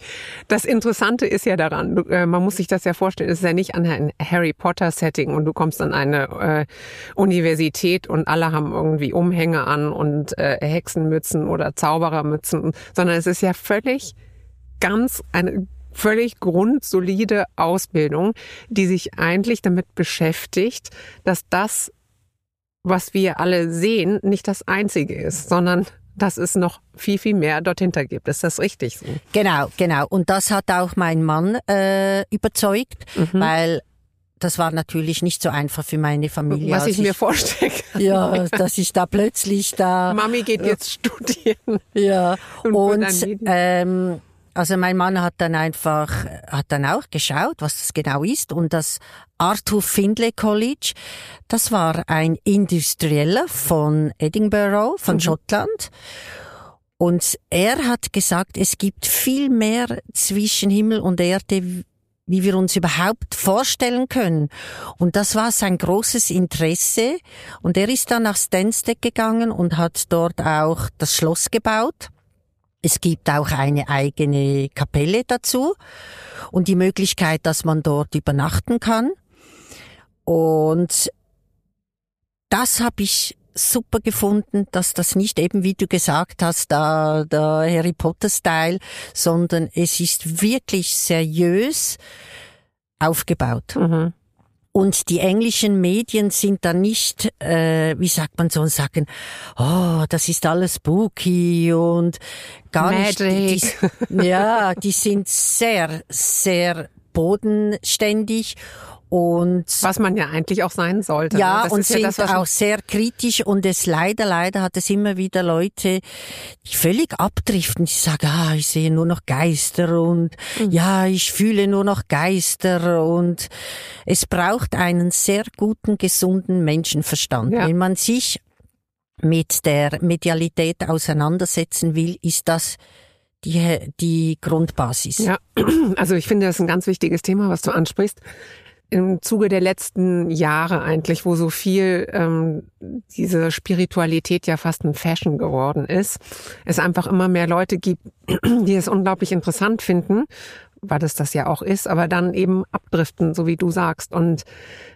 B: Das Interessante ist ja daran, äh, man muss sich das ja vorstellen, es ist ja nicht an ein Harry Potter Setting und du kommst an eine äh, Universität und alle haben irgendwie Umhänge an und äh, Hexenmützen oder Zauberermützen, sondern es ist ja völlig ganz eine völlig grundsolide Ausbildung, die sich eigentlich damit beschäftigt, dass das was wir alle sehen, nicht das Einzige ist, sondern dass es noch viel, viel mehr dorthinter gibt. Ist das richtig so?
C: Genau, genau. Und das hat auch mein Mann äh, überzeugt, mhm. weil das war natürlich nicht so einfach für meine Familie.
B: Was ich, ich mir vorstelle.
C: Ja, dass ich da plötzlich da.
B: Mami geht jetzt studieren.
C: Ja. Und, und ähm, also mein Mann hat dann einfach, hat dann auch geschaut, was das genau ist. Und das Arthur Findlay College, das war ein Industrieller von Edinburgh, von mhm. Schottland. Und er hat gesagt, es gibt viel mehr zwischen Himmel und Erde, wie wir uns überhaupt vorstellen können. Und das war sein großes Interesse. Und er ist dann nach Stansted gegangen und hat dort auch das Schloss gebaut. Es gibt auch eine eigene Kapelle dazu und die Möglichkeit, dass man dort übernachten kann. Und das habe ich super gefunden, dass das nicht eben, wie du gesagt hast, da der Harry Potter-Style, sondern es ist wirklich seriös aufgebaut. Mhm. Und die englischen Medien sind dann nicht, äh, wie sagt man so, und sagen, oh, das ist alles spooky und gar Magic. nicht. Die, ja, die sind sehr, sehr bodenständig und
B: was man ja eigentlich auch sein sollte.
C: Ja, ne? und sind ja das, auch sehr kritisch und es leider, leider hat es immer wieder Leute, die völlig abdriften, die sagen, ah, ich sehe nur noch Geister und mhm. ja, ich fühle nur noch Geister und es braucht einen sehr guten, gesunden Menschenverstand. Ja. Wenn man sich mit der Medialität auseinandersetzen will, ist das die, die Grundbasis.
B: Ja, also ich finde das ist ein ganz wichtiges Thema, was du ansprichst im Zuge der letzten Jahre eigentlich, wo so viel ähm, diese Spiritualität ja fast ein Fashion geworden ist, es einfach immer mehr Leute gibt, die es unglaublich interessant finden, weil es das ja auch ist, aber dann eben abdriften, so wie du sagst. Und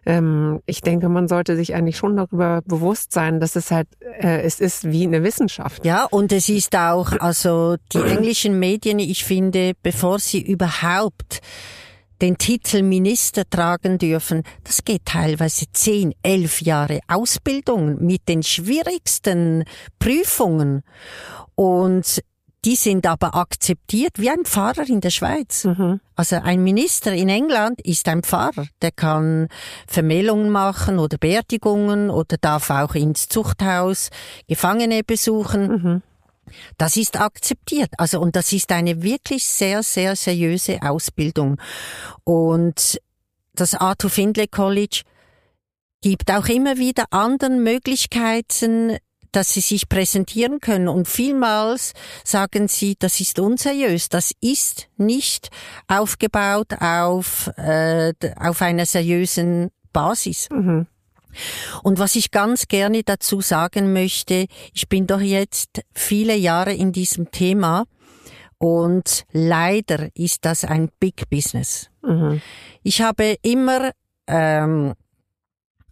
B: ähm, ich denke, man sollte sich eigentlich schon darüber bewusst sein, dass es halt, äh, es ist wie eine Wissenschaft.
C: Ja, und es ist auch, also die englischen Medien, ich finde, bevor sie überhaupt den Titel Minister tragen dürfen, das geht teilweise zehn, elf Jahre Ausbildung mit den schwierigsten Prüfungen. Und die sind aber akzeptiert wie ein Pfarrer in der Schweiz. Mhm. Also ein Minister in England ist ein Pfarrer. Der kann Vermählungen machen oder Beerdigungen oder darf auch ins Zuchthaus Gefangene besuchen. Mhm. Das ist akzeptiert. Also, und das ist eine wirklich sehr, sehr seriöse Ausbildung. Und das Arthur Findlay College gibt auch immer wieder anderen Möglichkeiten, dass sie sich präsentieren können. Und vielmals sagen sie, das ist unseriös. Das ist nicht aufgebaut auf, äh, auf einer seriösen Basis. Mhm. Und was ich ganz gerne dazu sagen möchte, ich bin doch jetzt viele Jahre in diesem Thema und leider ist das ein Big Business.
B: Mhm.
C: Ich habe immer ähm,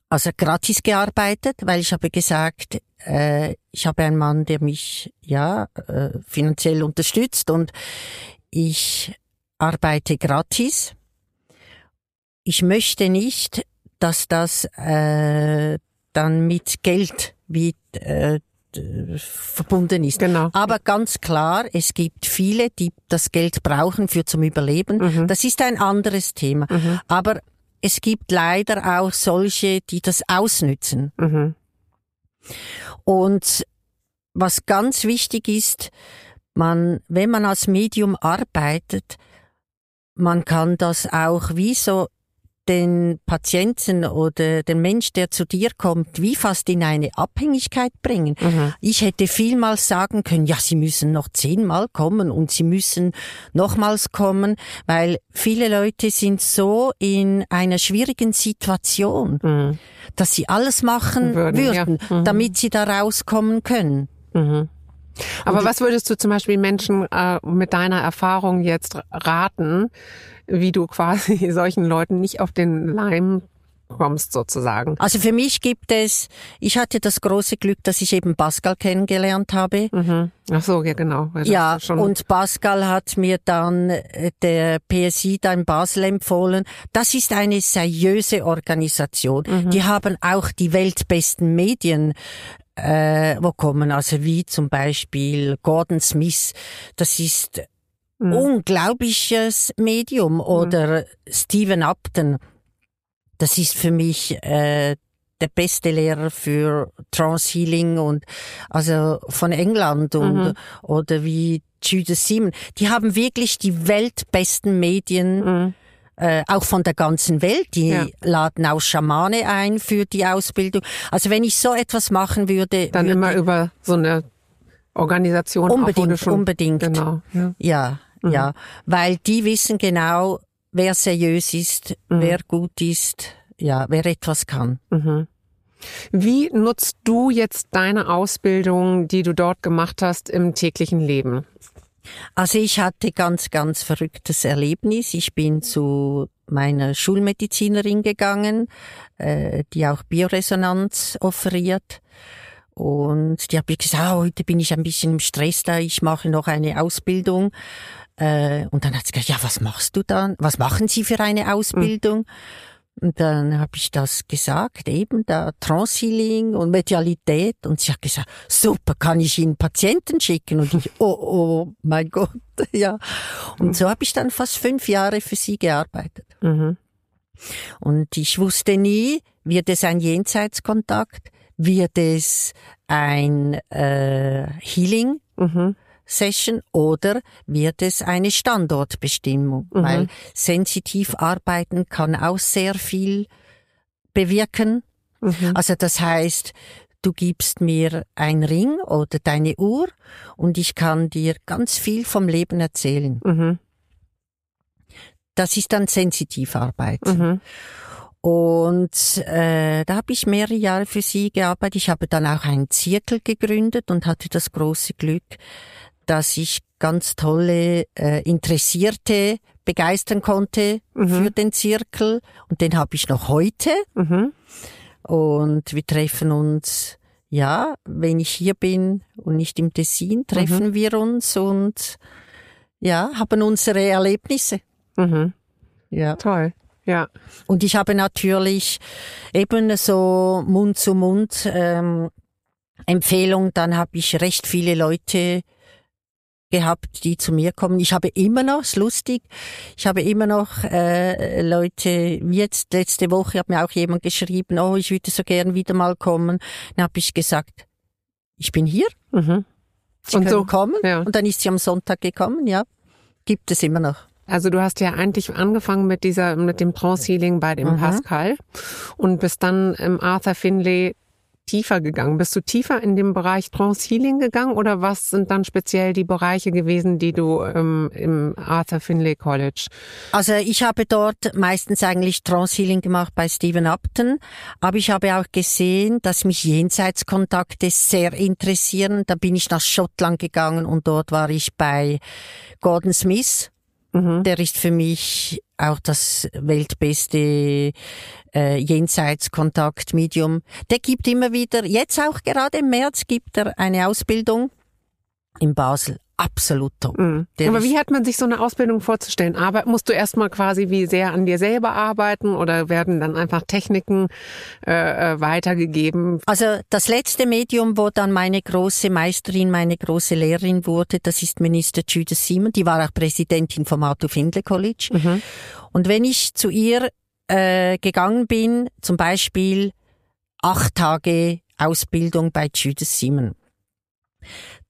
C: also gratis gearbeitet, weil ich habe gesagt, äh, ich habe einen Mann, der mich ja äh, finanziell unterstützt und ich arbeite gratis. Ich möchte nicht, dass das äh, dann mit Geld wie äh, verbunden ist.
B: Genau.
C: Aber ganz klar, es gibt viele, die das Geld brauchen für zum Überleben.
B: Mhm.
C: Das ist ein anderes Thema.
B: Mhm.
C: Aber es gibt leider auch solche, die das ausnützen.
B: Mhm.
C: Und was ganz wichtig ist, man, wenn man als Medium arbeitet, man kann das auch wie so den Patienten oder den Mensch, der zu dir kommt, wie fast in eine Abhängigkeit bringen.
B: Mhm.
C: Ich hätte vielmals sagen können, ja, Sie müssen noch zehnmal kommen und Sie müssen nochmals kommen, weil viele Leute sind so in einer schwierigen Situation,
B: Mhm.
C: dass sie alles machen
B: Würden,
C: würden,
B: ja. Mhm.
C: damit sie da rauskommen können.
B: Mhm. Aber was würdest du zum Beispiel Menschen äh, mit deiner Erfahrung jetzt raten, wie du quasi solchen Leuten nicht auf den Leim kommst sozusagen?
C: Also für mich gibt es, ich hatte das große Glück, dass ich eben Pascal kennengelernt habe.
B: Mhm. Ach so, ja genau.
C: Ja, und Pascal hat mir dann äh, der PSI da in Basel empfohlen. Das ist eine seriöse Organisation.
B: Mhm.
C: Die haben auch die weltbesten Medien äh, wo kommen, also wie zum Beispiel Gordon Smith. Das ist
B: Mhm.
C: unglaubliches Medium oder Stephen Upton. Das ist für mich äh, der beste Lehrer für Trance Healing und also von England und
B: Mhm.
C: oder wie Judas Simon. Die haben wirklich die weltbesten Medien
B: Mhm.
C: Äh, auch von der ganzen Welt. Die
B: Ja.
C: laden auch Schamane ein für die Ausbildung. Also wenn ich so etwas machen würde,
B: Dann
C: würde
B: immer über so eine Organisation, auch,
C: Unbedingt,
B: du schon,
C: unbedingt.
B: Genau. Ja.
C: Ja,
B: Mhm.
C: ja, weil die wissen genau, wer seriös ist,
B: Mhm.
C: wer gut ist, ja, wer etwas kann.
B: Mhm. Wie nutzt du jetzt deine Ausbildung, die du dort gemacht hast, im täglichen Leben?
C: Also ich hatte ganz, ganz verrücktes Erlebnis. Ich bin zu meiner Schulmedizinerin gegangen, äh, die auch Bioresonanz offeriert. Und die habe ich gesagt, ah, heute bin ich ein bisschen im Stress da, ich mache noch eine Ausbildung. Äh, und dann hat sie gesagt, ja, was machst du dann? Was machen Sie für eine Ausbildung? Und dann habe ich das gesagt, eben da Trance-Healing und Medialität. Und sie hat gesagt, super, kann ich Ihnen Patienten schicken? Und ich, oh, oh mein Gott, ja. Und so habe ich dann fast fünf Jahre für sie gearbeitet.
B: Mhm.
C: Und ich wusste nie, wird es ein Jenseitskontakt, wird es ein äh, Healing
B: Mhm.
C: Session oder wird es eine Standortbestimmung?
B: Mhm.
C: Weil sensitiv arbeiten kann auch sehr viel bewirken.
B: Mhm.
C: Also das heißt, du gibst mir ein Ring oder deine Uhr und ich kann dir ganz viel vom Leben erzählen.
B: Mhm.
C: Das ist dann Sensitivarbeit.
B: Mhm.
C: Und äh, da habe ich mehrere Jahre für sie gearbeitet. Ich habe dann auch einen Zirkel gegründet und hatte das große Glück, dass ich ganz tolle äh, Interessierte begeistern konnte
B: Mhm.
C: für den Zirkel. Und den habe ich noch heute.
B: Mhm.
C: Und wir treffen uns, ja, wenn ich hier bin und nicht im Tessin, treffen wir uns und ja, haben unsere Erlebnisse.
B: Mhm.
C: Ja.
B: Toll. Ja.
C: Und ich habe natürlich eben so Mund zu Mund ähm, Empfehlung, dann habe ich recht viele Leute gehabt, die zu mir kommen. Ich habe immer noch, ist lustig, ich habe immer noch äh, Leute, wie jetzt letzte Woche hat mir auch jemand geschrieben, oh, ich würde so gern wieder mal kommen. Dann habe ich gesagt, ich bin hier,
B: Mhm.
C: Sie
B: Und
C: können
B: so,
C: kommen.
B: ja.
C: Und dann ist sie am Sonntag gekommen, ja. Gibt es immer noch.
B: Also du hast ja eigentlich angefangen mit dieser, mit dem Trance Healing bei dem
C: Mhm.
B: Pascal und bist dann im Arthur Finlay tiefer gegangen? Bist du tiefer in den Bereich Trance Healing gegangen oder was sind dann speziell die Bereiche gewesen, die du ähm, im Arthur Finlay College?
C: Also ich habe dort meistens eigentlich Trance Healing gemacht bei Stephen Upton, aber ich habe auch gesehen, dass mich Jenseitskontakte sehr interessieren. Da bin ich nach Schottland gegangen und dort war ich bei Gordon Smith. Mhm. Der ist für mich auch das weltbeste äh, Jenseitskontaktmedium. Der gibt immer wieder, jetzt auch gerade im März gibt er eine Ausbildung in Basel absolut top.
B: Mhm. Aber wie hat man sich so eine Ausbildung vorzustellen? Aber musst du erstmal quasi wie sehr an dir selber arbeiten oder werden dann einfach Techniken äh, äh, weitergegeben?
C: Also das letzte Medium, wo dann meine große Meisterin, meine große Lehrerin wurde, das ist Minister Judith Simon. Die war auch Präsidentin vom Arthur Findlay College. Mhm. Und wenn ich zu ihr äh, gegangen bin, zum Beispiel acht Tage Ausbildung bei Judith Simon,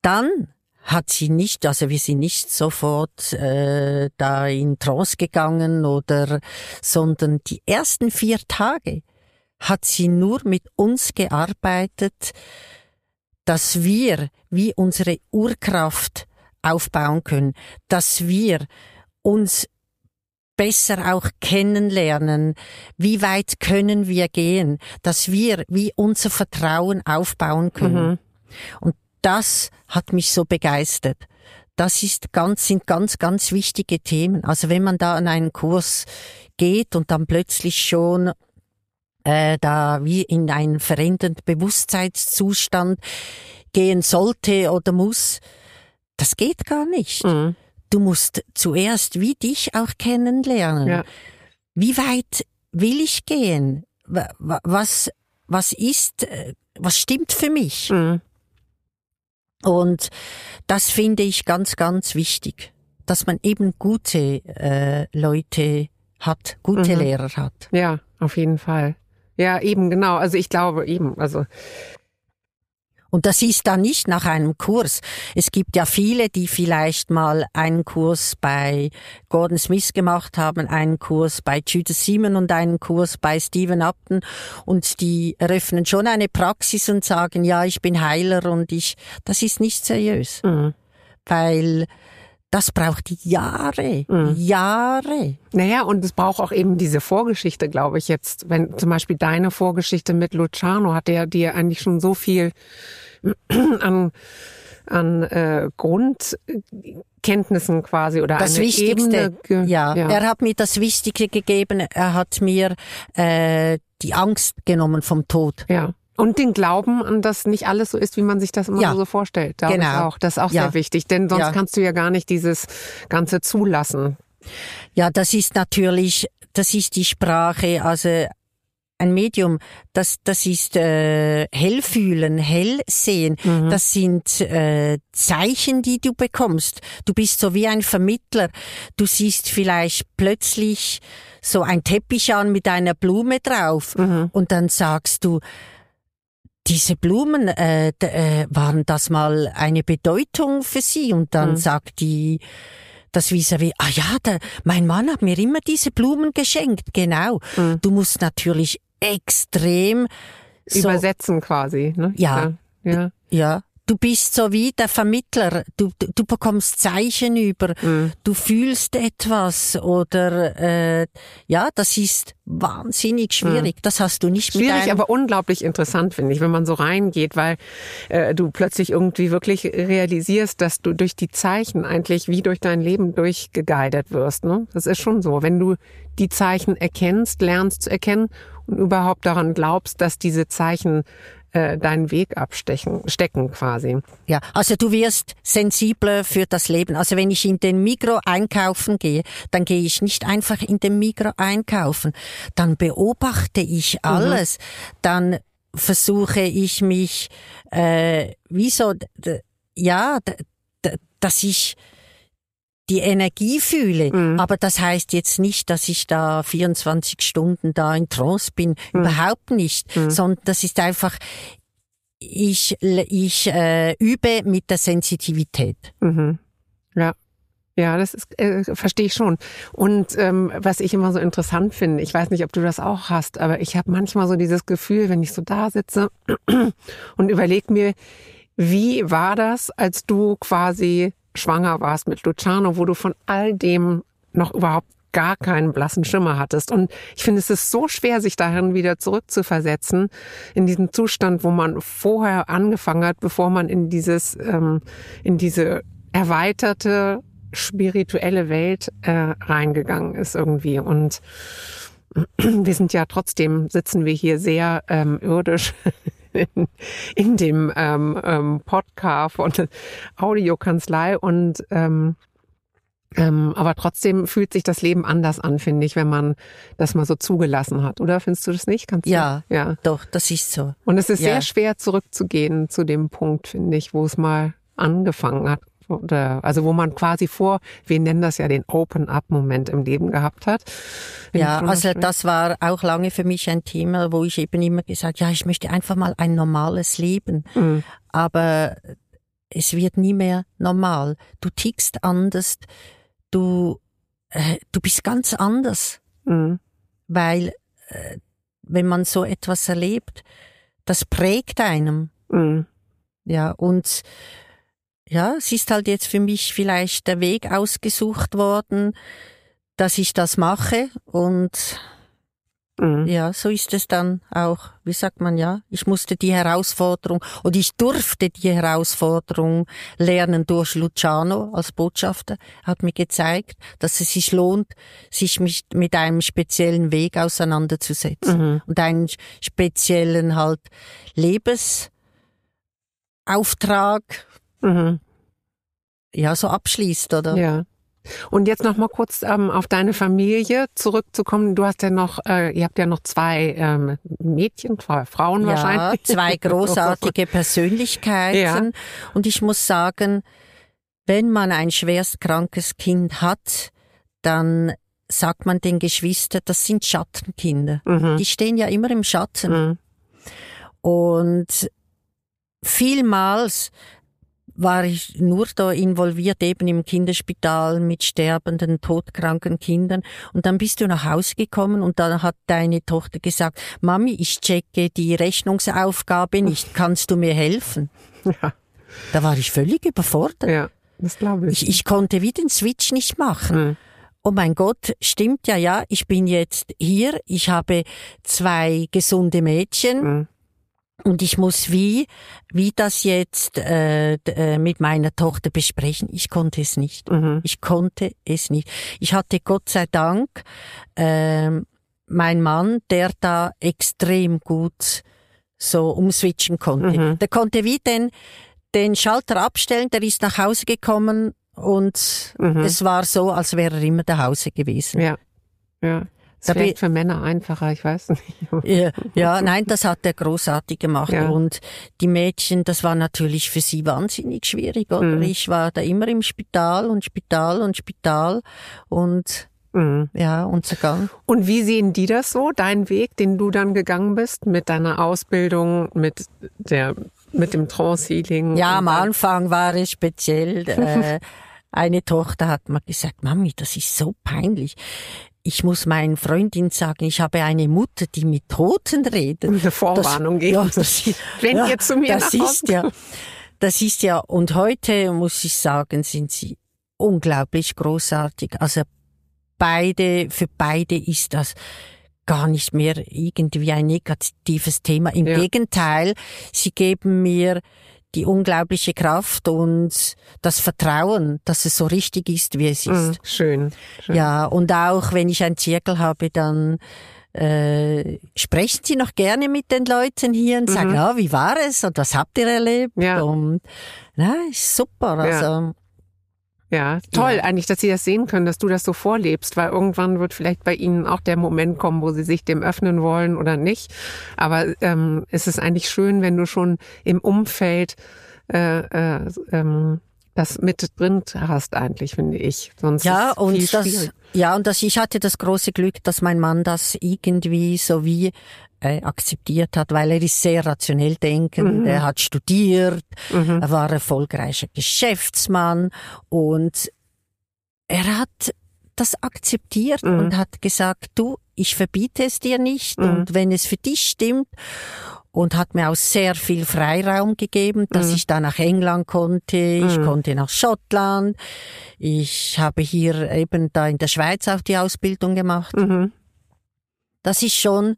C: dann hat sie nicht, also wir sind nicht sofort äh, da in Trance gegangen oder, sondern die ersten vier Tage hat sie nur mit uns gearbeitet, dass wir wie unsere Urkraft aufbauen können, dass wir uns besser auch kennenlernen, wie weit können wir gehen, dass wir wie unser Vertrauen aufbauen können. Mhm. Und das hat mich so begeistert. Das ist ganz, sind ganz, ganz wichtige Themen. Also wenn man da an einen Kurs geht und dann plötzlich schon äh, da wie in einen verändernden Bewusstseinszustand gehen sollte oder muss, das geht gar nicht. Mhm. Du musst zuerst wie dich auch kennenlernen. Ja. Wie weit will ich gehen? Was, was ist, äh, was stimmt für mich? Mhm. Und das finde ich ganz, ganz wichtig, dass man eben gute äh, Leute hat, gute mhm. Lehrer hat.
B: Ja, auf jeden Fall. Ja, eben genau. Also ich glaube eben, also
C: und das ist dann nicht nach einem Kurs. Es gibt ja viele, die vielleicht mal einen Kurs bei Gordon Smith gemacht haben, einen Kurs bei Judith Simon und einen Kurs bei Stephen Upton und die eröffnen schon eine Praxis und sagen, ja, ich bin Heiler und ich, das ist nicht seriös. Mhm. Weil das braucht Jahre, mhm. Jahre.
B: Naja, und es braucht auch eben diese Vorgeschichte, glaube ich jetzt. Wenn zum Beispiel deine Vorgeschichte mit Luciano hat der dir eigentlich schon so viel an, an äh, Grundkenntnissen quasi oder
C: das
B: eine
C: Wichtigste. Ebene. Ja, ja, er hat mir das Wichtige gegeben. Er hat mir äh, die Angst genommen vom Tod.
B: Ja. Und den Glauben an, dass nicht alles so ist, wie man sich das immer ja, so vorstellt. Da genau. Auch. Das ist auch ja. sehr wichtig, denn sonst ja. kannst du ja gar nicht dieses Ganze zulassen.
C: Ja, das ist natürlich, das ist die Sprache, also ein Medium, das, das ist äh, hellfühlen, hellsehen, mhm. das sind äh, Zeichen, die du bekommst. Du bist so wie ein Vermittler. Du siehst vielleicht plötzlich so ein Teppich an mit einer Blume drauf mhm. und dann sagst du, diese Blumen, äh, äh, waren das mal eine Bedeutung für Sie? Und dann mhm. sagt die, das vis à ah ja, der, mein Mann hat mir immer diese Blumen geschenkt, genau. Mhm. Du musst natürlich extrem
B: so, übersetzen quasi, ne?
C: Ja. Ja. ja. Du bist so wie der Vermittler. Du, du, du bekommst Zeichen über, mhm. du fühlst etwas oder äh, ja, das ist wahnsinnig schwierig. Mhm. Das hast du nicht
B: schwierig,
C: mit Schwierig,
B: aber unglaublich interessant finde ich, wenn man so reingeht, weil äh, du plötzlich irgendwie wirklich realisierst, dass du durch die Zeichen eigentlich wie durch dein Leben durchgeguidet wirst. Ne? Das ist schon so, wenn du die Zeichen erkennst, lernst zu erkennen und überhaupt daran glaubst, dass diese Zeichen äh, deinen Weg abstechen, stecken quasi.
C: Ja, also du wirst sensibler für das Leben. Also wenn ich in den Mikro einkaufen gehe, dann gehe ich nicht einfach in den Mikro einkaufen. Dann beobachte ich mhm. alles. Mhm. Dann versuche ich mich, äh, wie so, ja, dass ich die Energie fühle. Mhm. Aber das heißt jetzt nicht, dass ich da 24 Stunden da in Trance bin. Mhm. Überhaupt nicht. Mhm. Sondern das ist einfach, ich, ich äh, übe mit der Sensitivität.
B: Mhm. Ja. Ja, das ist, äh, verstehe ich schon. Und ähm, was ich immer so interessant finde, ich weiß nicht, ob du das auch hast, aber ich habe manchmal so dieses Gefühl, wenn ich so da sitze und überleg mir, wie war das, als du quasi schwanger warst mit Luciano, wo du von all dem noch überhaupt gar keinen blassen Schimmer hattest. Und ich finde, es ist so schwer, sich dahin wieder zurückzuversetzen, in diesen Zustand, wo man vorher angefangen hat, bevor man in dieses, ähm, in diese erweiterte spirituelle Welt äh, reingegangen ist irgendwie. Und wir sind ja trotzdem, sitzen wir hier sehr ähm, irdisch in, in dem ähm, ähm, Podcast und Audiokanzlei und ähm, ähm, aber trotzdem fühlt sich das Leben anders an, finde ich, wenn man das mal so zugelassen hat. Oder findest du das nicht?
C: Kannst ja, du? ja, doch, das ist so.
B: Und es ist ja. sehr schwer zurückzugehen zu dem Punkt, finde ich, wo es mal angefangen hat oder also wo man quasi vor, wir nennen das ja den Open-up-Moment im Leben gehabt hat.
C: Ja, also das war auch lange für mich ein Thema, wo ich eben immer gesagt, ja, ich möchte einfach mal ein normales Leben. Mhm. Aber es wird nie mehr normal. Du tickst anders, du, äh, du bist ganz anders. Mhm. Weil, äh, wenn man so etwas erlebt, das prägt einem. Mhm. Ja, und ja, es ist halt jetzt für mich vielleicht der Weg ausgesucht worden, dass ich das mache und mhm. ja, so ist es dann auch. Wie sagt man ja? Ich musste die Herausforderung und ich durfte die Herausforderung lernen durch Luciano als Botschafter. Er hat mir gezeigt, dass es sich lohnt, sich mit einem speziellen Weg auseinanderzusetzen mhm. und einen speziellen halt Lebensauftrag mhm. ja so abschließt, oder?
B: Ja. Und jetzt noch mal kurz ähm, auf deine Familie zurückzukommen. Du hast ja noch, äh, ihr habt ja noch zwei ähm, Mädchen, zwei Frauen ja, wahrscheinlich.
C: zwei großartige Persönlichkeiten. Ja. Und ich muss sagen, wenn man ein schwerst krankes Kind hat, dann sagt man den Geschwistern, das sind Schattenkinder. Mhm. Die stehen ja immer im Schatten. Mhm. Und vielmals war ich nur da involviert eben im Kinderspital mit sterbenden, todkranken Kindern. Und dann bist du nach Hause gekommen und dann hat deine Tochter gesagt, Mami, ich checke die Rechnungsaufgabe nicht, kannst du mir helfen? Ja. Da war ich völlig überfordert.
B: Ja, das glaube ich.
C: ich. Ich konnte wie den Switch nicht machen. Mhm. Oh mein Gott, stimmt ja, ja, ich bin jetzt hier, ich habe zwei gesunde Mädchen. Mhm und ich muss wie, wie das jetzt äh, äh, mit meiner Tochter besprechen. Ich konnte es nicht. Mhm. Ich konnte es nicht. Ich hatte Gott sei Dank äh, mein Mann, der da extrem gut so umswitchen konnte. Mhm. Der konnte wie den, den Schalter abstellen, der ist nach Hause gekommen und mhm. es war so, als wäre er immer zu Hause gewesen.
B: Ja. Ja. Das ist für Männer einfacher, ich weiß nicht.
C: Ja, ja, nein, das hat er großartig gemacht. Ja. Und die Mädchen, das war natürlich für sie wahnsinnig schwierig. Oder? Mhm. Ich war da immer im Spital und Spital und Spital und mhm. ja, und so gang.
B: Und wie sehen die das so, dein Weg, den du dann gegangen bist, mit deiner Ausbildung, mit der, mit dem Trance-Healing?
C: Ja, am Anfang war es speziell. Äh, eine Tochter hat mir gesagt, Mami, das ist so peinlich ich muss meinen Freundin sagen, ich habe eine Mutter, die mit Toten redet.
B: Eine Vorwarnung geben. Ja, das, Wenn ja, ihr zu mir
C: das ist ja, das ist ja, und heute muss ich sagen, sind sie unglaublich großartig. Also beide, für beide ist das gar nicht mehr irgendwie ein negatives Thema. Im ja. Gegenteil, sie geben mir die unglaubliche Kraft und das Vertrauen, dass es so richtig ist, wie es mhm, ist.
B: schön,
C: schön. Ja, und auch wenn ich einen Zirkel habe, dann äh, sprechen Sie noch gerne mit den Leuten hier und mhm. sagen, ja, wie war es und was habt ihr erlebt? Ja. Und na, ist super. Also ja.
B: Ja, toll ja. eigentlich, dass Sie das sehen können, dass du das so vorlebst, weil irgendwann wird vielleicht bei Ihnen auch der Moment kommen, wo Sie sich dem öffnen wollen oder nicht. Aber ähm, es ist eigentlich schön, wenn du schon im Umfeld äh, äh, ähm, das mit drin hast eigentlich, finde ich. Sonst
C: ja, und das, ja, und das, ich hatte das große Glück, dass mein Mann das irgendwie so wie äh, akzeptiert hat, weil er ist sehr rationell denkend, mhm. er hat studiert, mhm. er war erfolgreicher Geschäftsmann und er hat das akzeptiert
B: Mhm.
C: und hat gesagt, du, ich verbiete es dir nicht
B: Mhm.
C: und wenn es für dich stimmt und hat mir auch sehr viel Freiraum gegeben, dass
B: Mhm.
C: ich da nach England konnte, ich
B: Mhm.
C: konnte nach Schottland, ich habe hier eben da in der Schweiz auch die Ausbildung gemacht. Das ist schon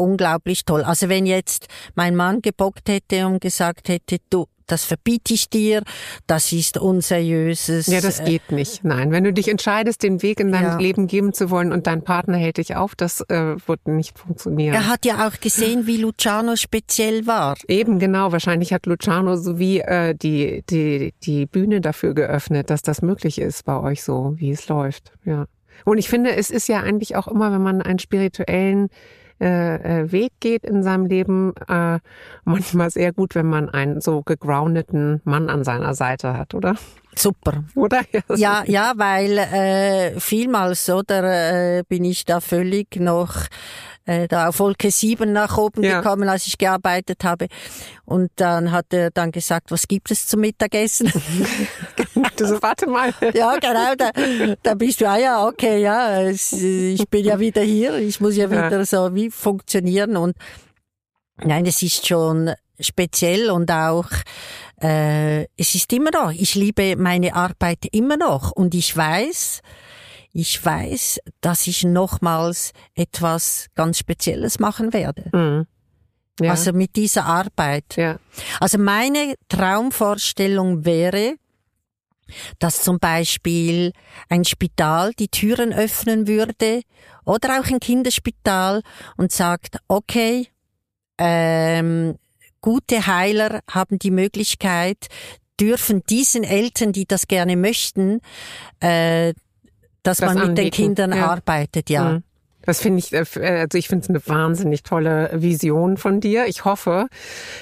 C: unglaublich toll. Also wenn jetzt mein Mann gebockt hätte und gesagt hätte, du, das verbiete ich dir, das ist unseriöses.
B: Ja, das
C: äh,
B: geht nicht. Nein, wenn du dich entscheidest, den Weg in dein
C: Ja.
B: Leben geben zu wollen und dein Partner hält dich auf, das äh, wird nicht funktionieren.
C: Er hat ja auch gesehen, wie Luciano speziell war.
B: Eben genau, wahrscheinlich hat Luciano sowie äh, die, die, die Bühne dafür geöffnet, dass das möglich ist bei euch so, wie es läuft. Ja. Und ich finde, es ist ja eigentlich auch immer, wenn man einen spirituellen äh, äh, Weg geht in seinem Leben, äh, manchmal sehr gut, wenn man einen so gegroundeten Mann an seiner Seite hat, oder?
C: Super.
B: Oder?
C: Ja, ja, weil äh, vielmals oder äh, bin ich da völlig noch äh, da auf Wolke 7 nach oben
B: Ja.
C: gekommen, als ich gearbeitet habe. Und dann hat er dann gesagt, was gibt es zum Mittagessen?
B: So, warte mal.
C: ja, genau, da, da bist du, ah ja, okay, ja, ich bin ja wieder hier, ich muss ja
B: Ja.
C: wieder so wie funktionieren und nein, es ist schon speziell und auch äh, es ist immer noch, ich liebe meine Arbeit immer noch und ich weiß, ich weiß, dass ich nochmals etwas ganz Spezielles machen werde.
B: Mhm. Ja.
C: Also mit dieser Arbeit.
B: ja.
C: Also meine Traumvorstellung wäre, dass zum Beispiel ein Spital die Türen öffnen würde oder auch ein Kinderspital und sagt, okay, ähm, gute Heiler haben die Möglichkeit, dürfen diesen Eltern, die das gerne möchten, äh, dass
B: Das
C: man mit den Kindern
B: ja.
C: arbeitet, ja.
B: Mhm. Das finde ich, äh, äh, also ich finde es eine wahnsinnig tolle Vision von dir. Ich hoffe,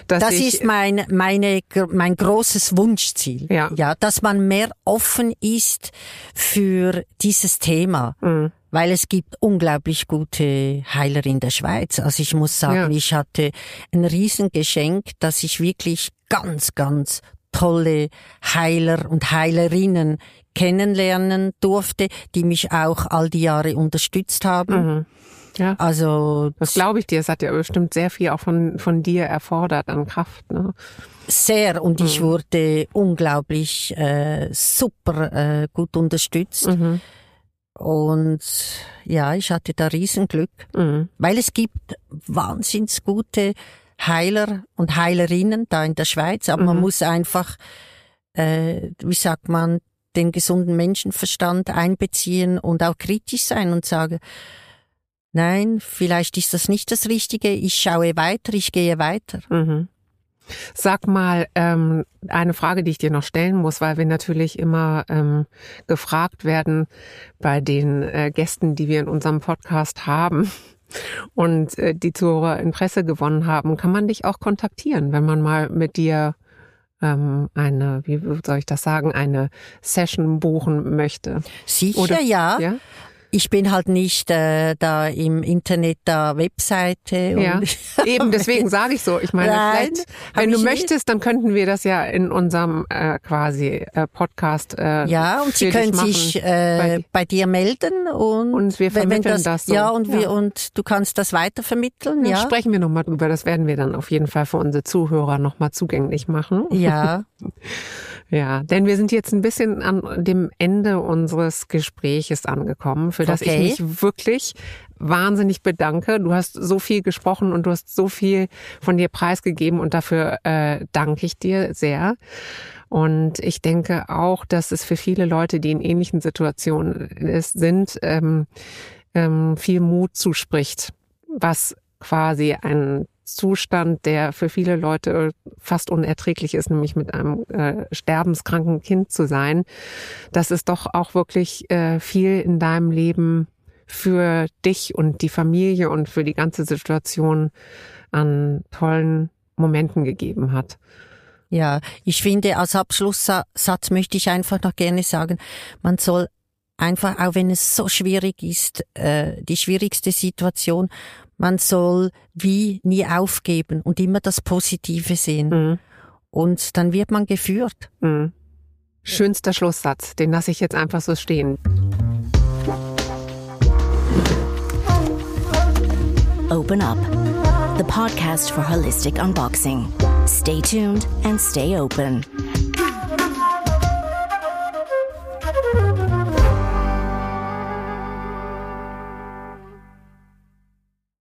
B: dass
C: Das
B: ich,
C: ist mein, meine, mein großes Wunschziel.
B: Ja.
C: ja, dass man mehr offen ist für dieses Thema.
B: Mhm.
C: Weil es gibt unglaublich gute Heiler in der Schweiz. Also ich muss sagen,
B: Ja.
C: ich hatte ein Riesengeschenk, dass ich wirklich ganz, ganz tolle Heiler und Heilerinnen kennenlernen durfte, die mich auch all die Jahre unterstützt haben.
B: Mhm. Ja.
C: Also
B: Das glaube ich dir. Es hat ja bestimmt sehr viel auch von, von dir erfordert an Kraft. Ne?
C: Sehr und ich
B: Mhm.
C: wurde unglaublich äh, super äh, gut unterstützt
B: Mhm.
C: und ja, ich hatte da Riesenglück,
B: Mhm.
C: weil es gibt wahnsinns gute Heiler und Heilerinnen da in der Schweiz, aber man
B: Mhm.
C: muss einfach, äh, wie sagt man, den gesunden Menschenverstand einbeziehen und auch kritisch sein und sagen, nein, vielleicht ist das nicht das Richtige, ich schaue weiter, ich gehe weiter.
B: Mhm. Sag mal, ähm, eine Frage, die ich dir noch stellen muss, weil wir natürlich immer ähm, gefragt werden bei den äh, Gästen, die wir in unserem Podcast haben und äh, die Zuhörer Interesse gewonnen haben. Kann man dich auch kontaktieren, wenn man mal mit dir ähm, eine, wie soll ich das sagen, eine Session buchen möchte?
C: Sicher,
B: Oder-
C: ja.
B: Ja?
C: Ich bin halt nicht äh, da im Internet da Webseite
B: Ja, eben deswegen sage ich so. Ich meine,
C: Nein,
B: wenn du möchtest, dann könnten wir das ja in unserem äh, quasi äh, Podcast. Äh,
C: ja und sie können
B: machen.
C: sich
B: Bei-
C: äh, bei dir melden und
B: Und wir vermitteln das so.
C: ja und
B: Ja.
C: wir und du kannst das weitervermitteln
B: Ja,
C: ja
B: Sprechen wir nochmal drüber. Das werden wir dann auf jeden Fall für unsere Zuhörer nochmal zugänglich machen.
C: ja
B: Ja, denn wir sind jetzt ein bisschen an dem Ende unseres Gespräches angekommen, für das
C: Okay.
B: ich mich wirklich wahnsinnig bedanke. Du hast so viel gesprochen und du hast so viel von dir preisgegeben und dafür äh, danke ich dir sehr. Und ich denke auch, dass es für viele Leute, die in ähnlichen Situationen ist, sind, ähm, ähm, viel Mut zuspricht, was quasi ein Zustand, der für viele Leute fast unerträglich ist, nämlich mit einem äh, sterbenskranken Kind zu sein, dass es doch auch wirklich äh, viel in deinem Leben für dich und die Familie und für die ganze Situation an tollen Momenten gegeben hat.
C: ja ich finde als Abschlusssatz möchte ich einfach noch gerne sagen man soll einfach auch wenn es so schwierig ist äh, die schwierigste Situation man soll wie nie aufgeben und immer das Positive sehen
B: Mhm.
C: und dann wird man geführt
B: Mhm. Schönster Schlusssatz, den lasse ich jetzt einfach so stehen.
A: Open Up, the podcast for holistic unboxing. Stay tuned and stay open.